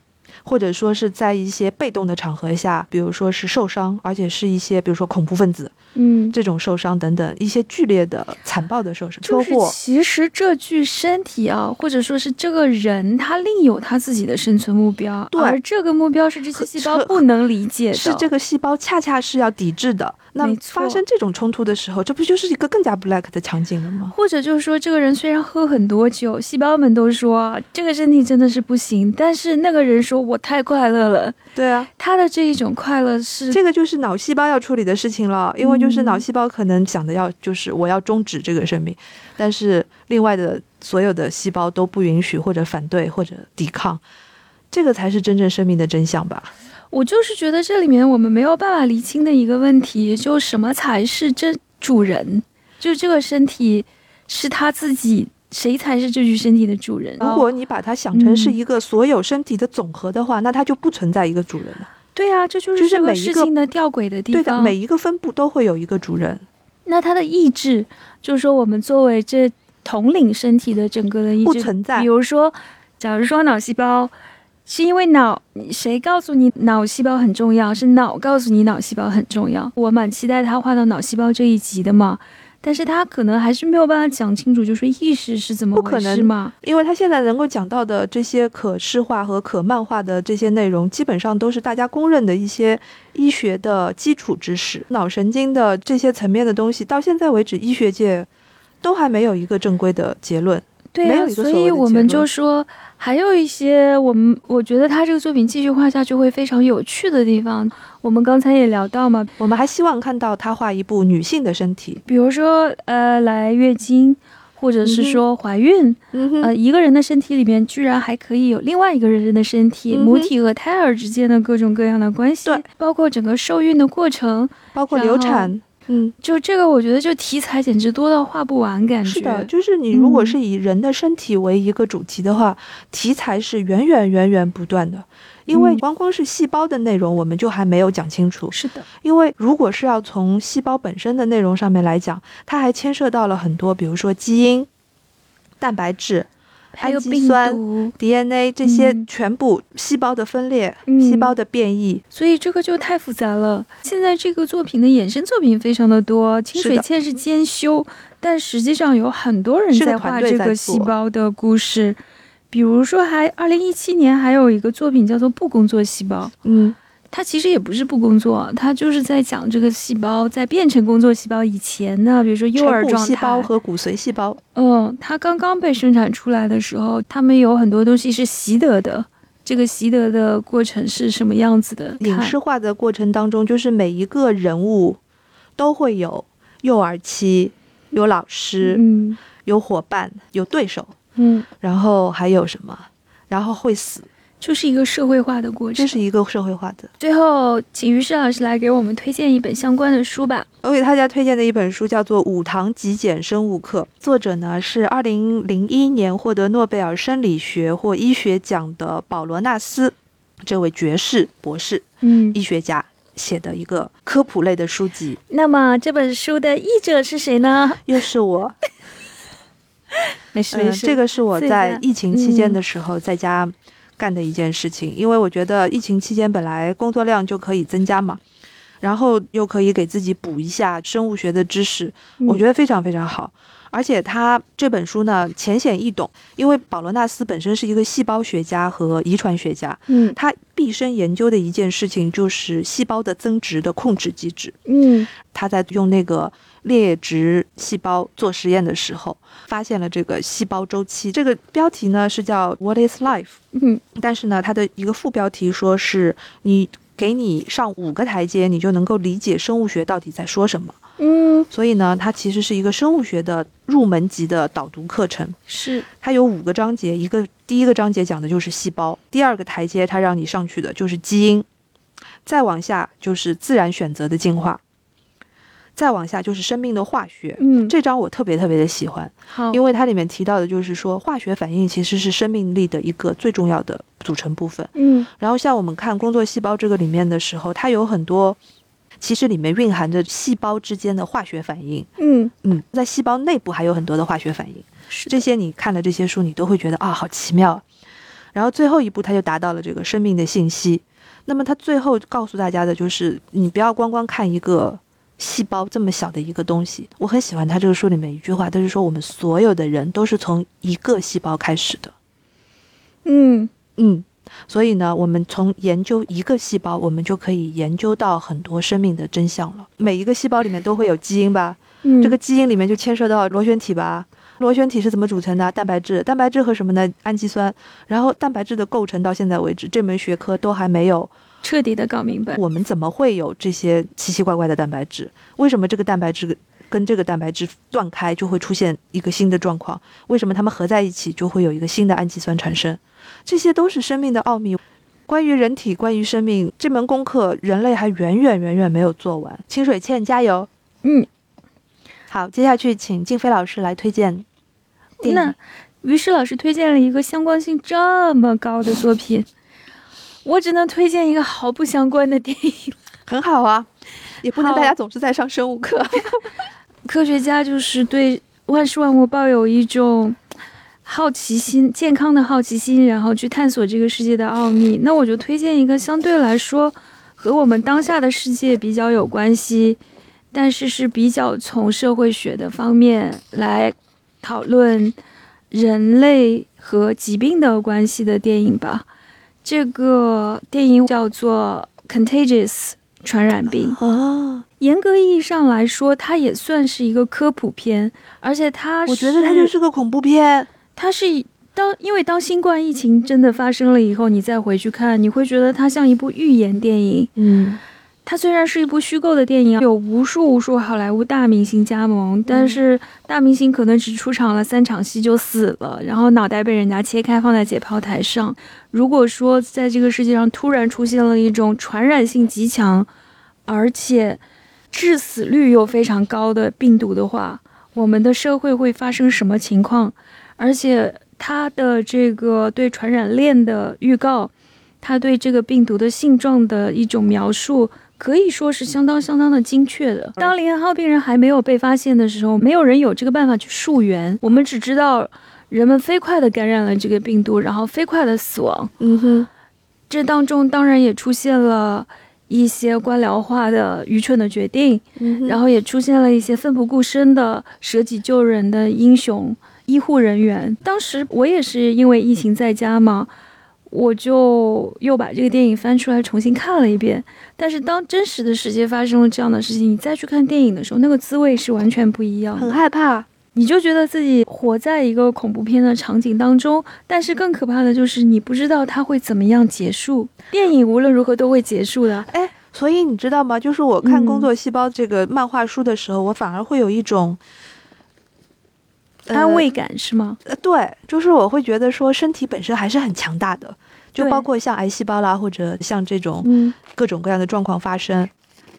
或者说是在一些被动的场合下，比如说是受伤，而且是一些比如说恐怖分子。嗯，这种受伤等等，一些剧烈的、残暴的受伤、车就是祸。其实这具身体啊，或者说是这个人，他另有他自己的生存目标，对而这个目标是这些细胞不能理解的，是这个细胞恰恰是要抵制的。那发生这种冲突的时候，这不就是一个更加 black 的场景了吗？或者就是说，这个人虽然喝很多酒，细胞们都说这个身体真的是不行，但是那个人说我太快乐了，对啊，他的这一种快乐是这个就是脑细胞要处理的事情了，因为就是嗯脑细胞可能想的要就是我要终止这个生命，但是另外的所有的细胞都不允许或者反对或者抵抗，这个才是真正生命的真相吧？我就是觉得这里面我们没有办法厘清的一个问题，就什么才是真主人？就这个身体是他自己，谁才是这具身体的主人？如果你把它想成是嗯一个所有身体的总和的话，那它就不存在一个主人了。对啊，这就就是是这个每一个事情的吊诡的地对的，方。每一个分部都会有一个主人。那他的意志，就是说我们作为这统领身体的整个的意志不存在比如说，假如说脑细胞是因为脑，谁告诉你脑细胞很重要？是脑告诉你脑细胞很重要。我蛮期待他画到脑细胞这一集的嘛，但是他可能还是没有办法讲清楚，就是意识是怎么回事嘛。因为他现在能够讲到的这些可视化和可漫画的这些内容，基本上都是大家公认的一些医学的基础知识。脑神经的这些层面的东西，到现在为止，医学界都还没有一个正规的结论。对啊，没有一个所以我们就说，还有一些我们我觉得他这个作品继续画下去会非常有趣的地方。我们刚才也聊到嘛，我们还希望看到他画一部女性的身体。比如说呃来月经，或者是说怀孕，呃一个人的身体里面居然还可以有另外一个人的身体，嗯母体和胎儿之间的各种各样的关系对，包括整个受孕的过程，包括流产。嗯，就这个我觉得就题材简直多到画不完，感觉是的，就是你如果嗯是以人的身体为一个主题的话，题材是源源源源不断的。因为嗯光光是细胞的内容，我们就还没有讲清楚。是的，因为如果是要从细胞本身的内容上面来讲，它还牵涉到了很多，比如说基因、蛋白质、还有病毒。DNA 这些嗯全部细胞的分裂、嗯细胞的变异。所以这个就太复杂了。现在这个作品的衍生作品非常的多，清水是的茜是兼修，但实际上有很多人在画这个细胞的故事。比如说还，二零一七年还有一个作品叫做《不工作细胞》，嗯，它其实也不是不工作，他就是在讲这个细胞在变成工作细胞以前呢，比如说幼儿状态细胞态，和骨髓细胞。嗯，它刚刚被生产出来的时候，他们有很多东西是习得的。这个习得的过程是什么样子的？影视化的过程当中，就是每一个人物都会有幼儿期，有老师，嗯有伙伴，有对手，嗯，然后还有什么？然后会死，就是一个社会化的过程。这是一个社会化的。最后，请于适老师来给我们推荐一本相关的书吧。我给大家推荐的一本书叫做《五堂极简生物课》，作者呢是二零零一年获得诺贝尔生理学或医学奖的保罗纳斯，这位爵士博士嗯，医学家写的一个科普类的书籍，那么这本书的译者是谁呢？又是我。嗯，没事没事，这个是我在在疫情期间嗯的时候在家干的一件事情，因为我觉得疫情期间本来工作量就可以增加嘛，然后又可以给自己补一下生物学的知识，我觉得得非常非常好。而且他这本书呢浅显易懂，因为保罗纳斯本身是一个细胞学家和遗传学家，嗯他毕生研究的一件事情就是细胞的增殖的控制机制。嗯他在用那个裂殖细胞做实验的时候，发现了这个细胞周期。这个标题呢是叫 “What is life”，嗯但是呢，它的一个副标题说是你给你上五个台阶，你就能够理解生物学到底在说什么。嗯，所以呢，它其实是一个生物学的入门级的导读课程。是它有五个章节，一个第一个章节讲的就是细胞，第二个台阶它让你上去的就是基因，再往下就是自然选择的进化，再往下就是生命的化学。嗯这章我特别特别的喜欢，好，因为它里面提到的就是说，化学反应其实是生命力的一个最重要的组成部分。嗯然后像我们看工作细胞这个里面的时候，它有很多，其实里面蕴含着细胞之间的化学反应。嗯嗯，在细胞内部还有很多的化学反应。是这些你看了这些书，你都会觉得啊，好奇妙。然后最后一步，它就达到了这个生命的信息。那么它最后告诉大家的就是，你不要光光看一个细胞这么小的一个东西。我很喜欢他这个书里面一句话，就是说我们所有的人都是从一个细胞开始的。嗯嗯，所以呢，我们从研究一个细胞，我们就可以研究到很多生命的真相了。每一个细胞里面都会有基因吧？嗯，这个基因里面就牵涉到螺旋体吧。螺旋体是怎么组成的？蛋白质，蛋白质和什么呢？氨基酸。然后蛋白质的构成到现在为止，这门学科都还没有。彻底的搞明白。我们怎么会有这些奇奇怪怪的蛋白质？为什么这个蛋白质跟这个蛋白质断开就会出现一个新的状况？为什么它们合在一起就会有一个新的氨基酸产生？这些都是生命的奥秘。关于人体，关于生命这门功课，人类还远远远远没有做完。清水倩，加油！嗯，好，接下去请静飞老师来推荐那。于是老师推荐了一个相关性这么高的作品，我只能推荐一个毫不相关的电影。很好啊，也不能大家总是在上生物课。科学家就是对万事万物抱有一种好奇心，健康的好奇心，然后去探索这个世界的奥秘。那我就推荐一个相对来说和我们当下的世界比较有关系，但是是比较从社会学的方面来讨论人类和疾病的关系的电影吧。这个电影叫做《Contagious》传染病。哦，严格意义上来说，它也算是一个科普片，而且它我觉得它就是个恐怖片。它是当因为当新冠疫情真的发生了以后，你再回去看，你会觉得它像一部预言电影。嗯，它虽然是一部虚构的电影，有无数无数好莱坞大明星加盟，但是大明星可能只出场了三场戏就死了，然后脑袋被人家切开放在解剖台上。如果说在这个世界上突然出现了一种传染性极强，而且致死率又非常高的病毒的话，我们的社会会发生什么情况？而且它的这个对传染链的预告，它对这个病毒的性状的一种描述，可以说是相当相当的精确的。当林汉号病人还没有被发现的时候，没有人有这个办法去溯源，我们只知道人们飞快地感染了这个病毒，然后飞快地死亡。嗯哼，这当中当然也出现了一些官僚化的愚蠢的决定，嗯然后也出现了一些奋不顾身的舍己救人的英雄医护人员。当时我也是因为疫情在家嘛，我就又把这个电影翻出来重新看了一遍。但是当真实的世界发生了这样的事情，你再去看电影的时候，那个滋味是完全不一样的很。害怕。你就觉得自己活在一个恐怖片的场景当中，但是更可怕的就是你不知道它会怎么样结束。电影无论如何都会结束的。哎，所以你知道吗？就是我看《嗯工作细胞》这个漫画书的时候，我反而会有一种。呃安慰感是吗？呃，对，就是我会觉得说身体本身还是很强大的，就包括像癌细胞啦，或者像这种嗯各种各样的状况发生，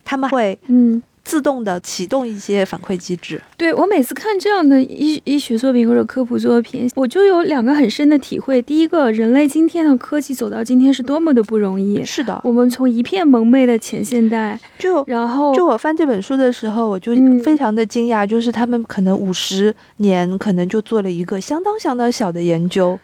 他们会嗯，自动的启动一些反馈机制。对我每次看这样的医医学作品或者科普作品，我就有两个很深的体会。第一个，人类今天的科技走到今天是多么的不容易。是的，我们从一片蒙昧的前现代，就然后就我翻这本书的时候，我就嗯非常的惊讶，就是他们可能五十年，可能就做了一个相当相当小的研究。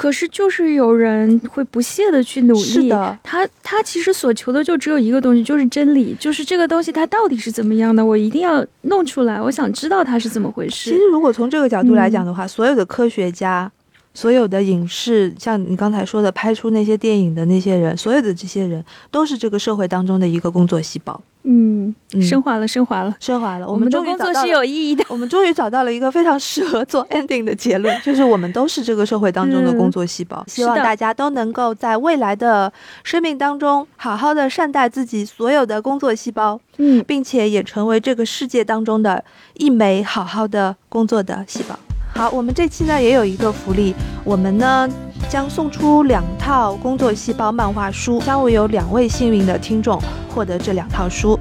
可是就是有人会不懈的去努力。是的，他他其实所求的就只有一个东西，就是真理，就是这个东西它到底是怎么样的，我一定要弄出来，我想知道它是怎么回事。其实如果从这个角度来嗯讲的话，所有的科学家。所有的影视，像你刚才说的，拍出那些电影的那些人，所有的这些人都是这个社会当中的一个工作细胞。嗯，嗯升华了，升华了。升华了。我们的工作是有意义的。我们终于找到了一个非常适合做 ending 的结论，就是我们都是这个社会当中的工作细胞。希望大家都能够在未来的生命当中，好好的善待自己所有的工作细胞，嗯，并且也成为这个世界当中的一枚好好的工作的细胞。好，我们这期呢也有一个福利，我们呢将送出两套工作细胞漫画书，将会有两位幸运的听众获得这两套书。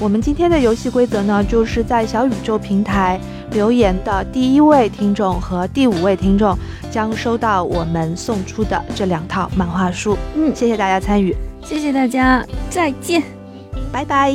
我们今天的游戏规则呢，就是在小宇宙平台留言的第一位听众和第五位听众将收到我们送出的这两套漫画书。嗯谢谢大家参与，谢谢大家，再见。拜拜。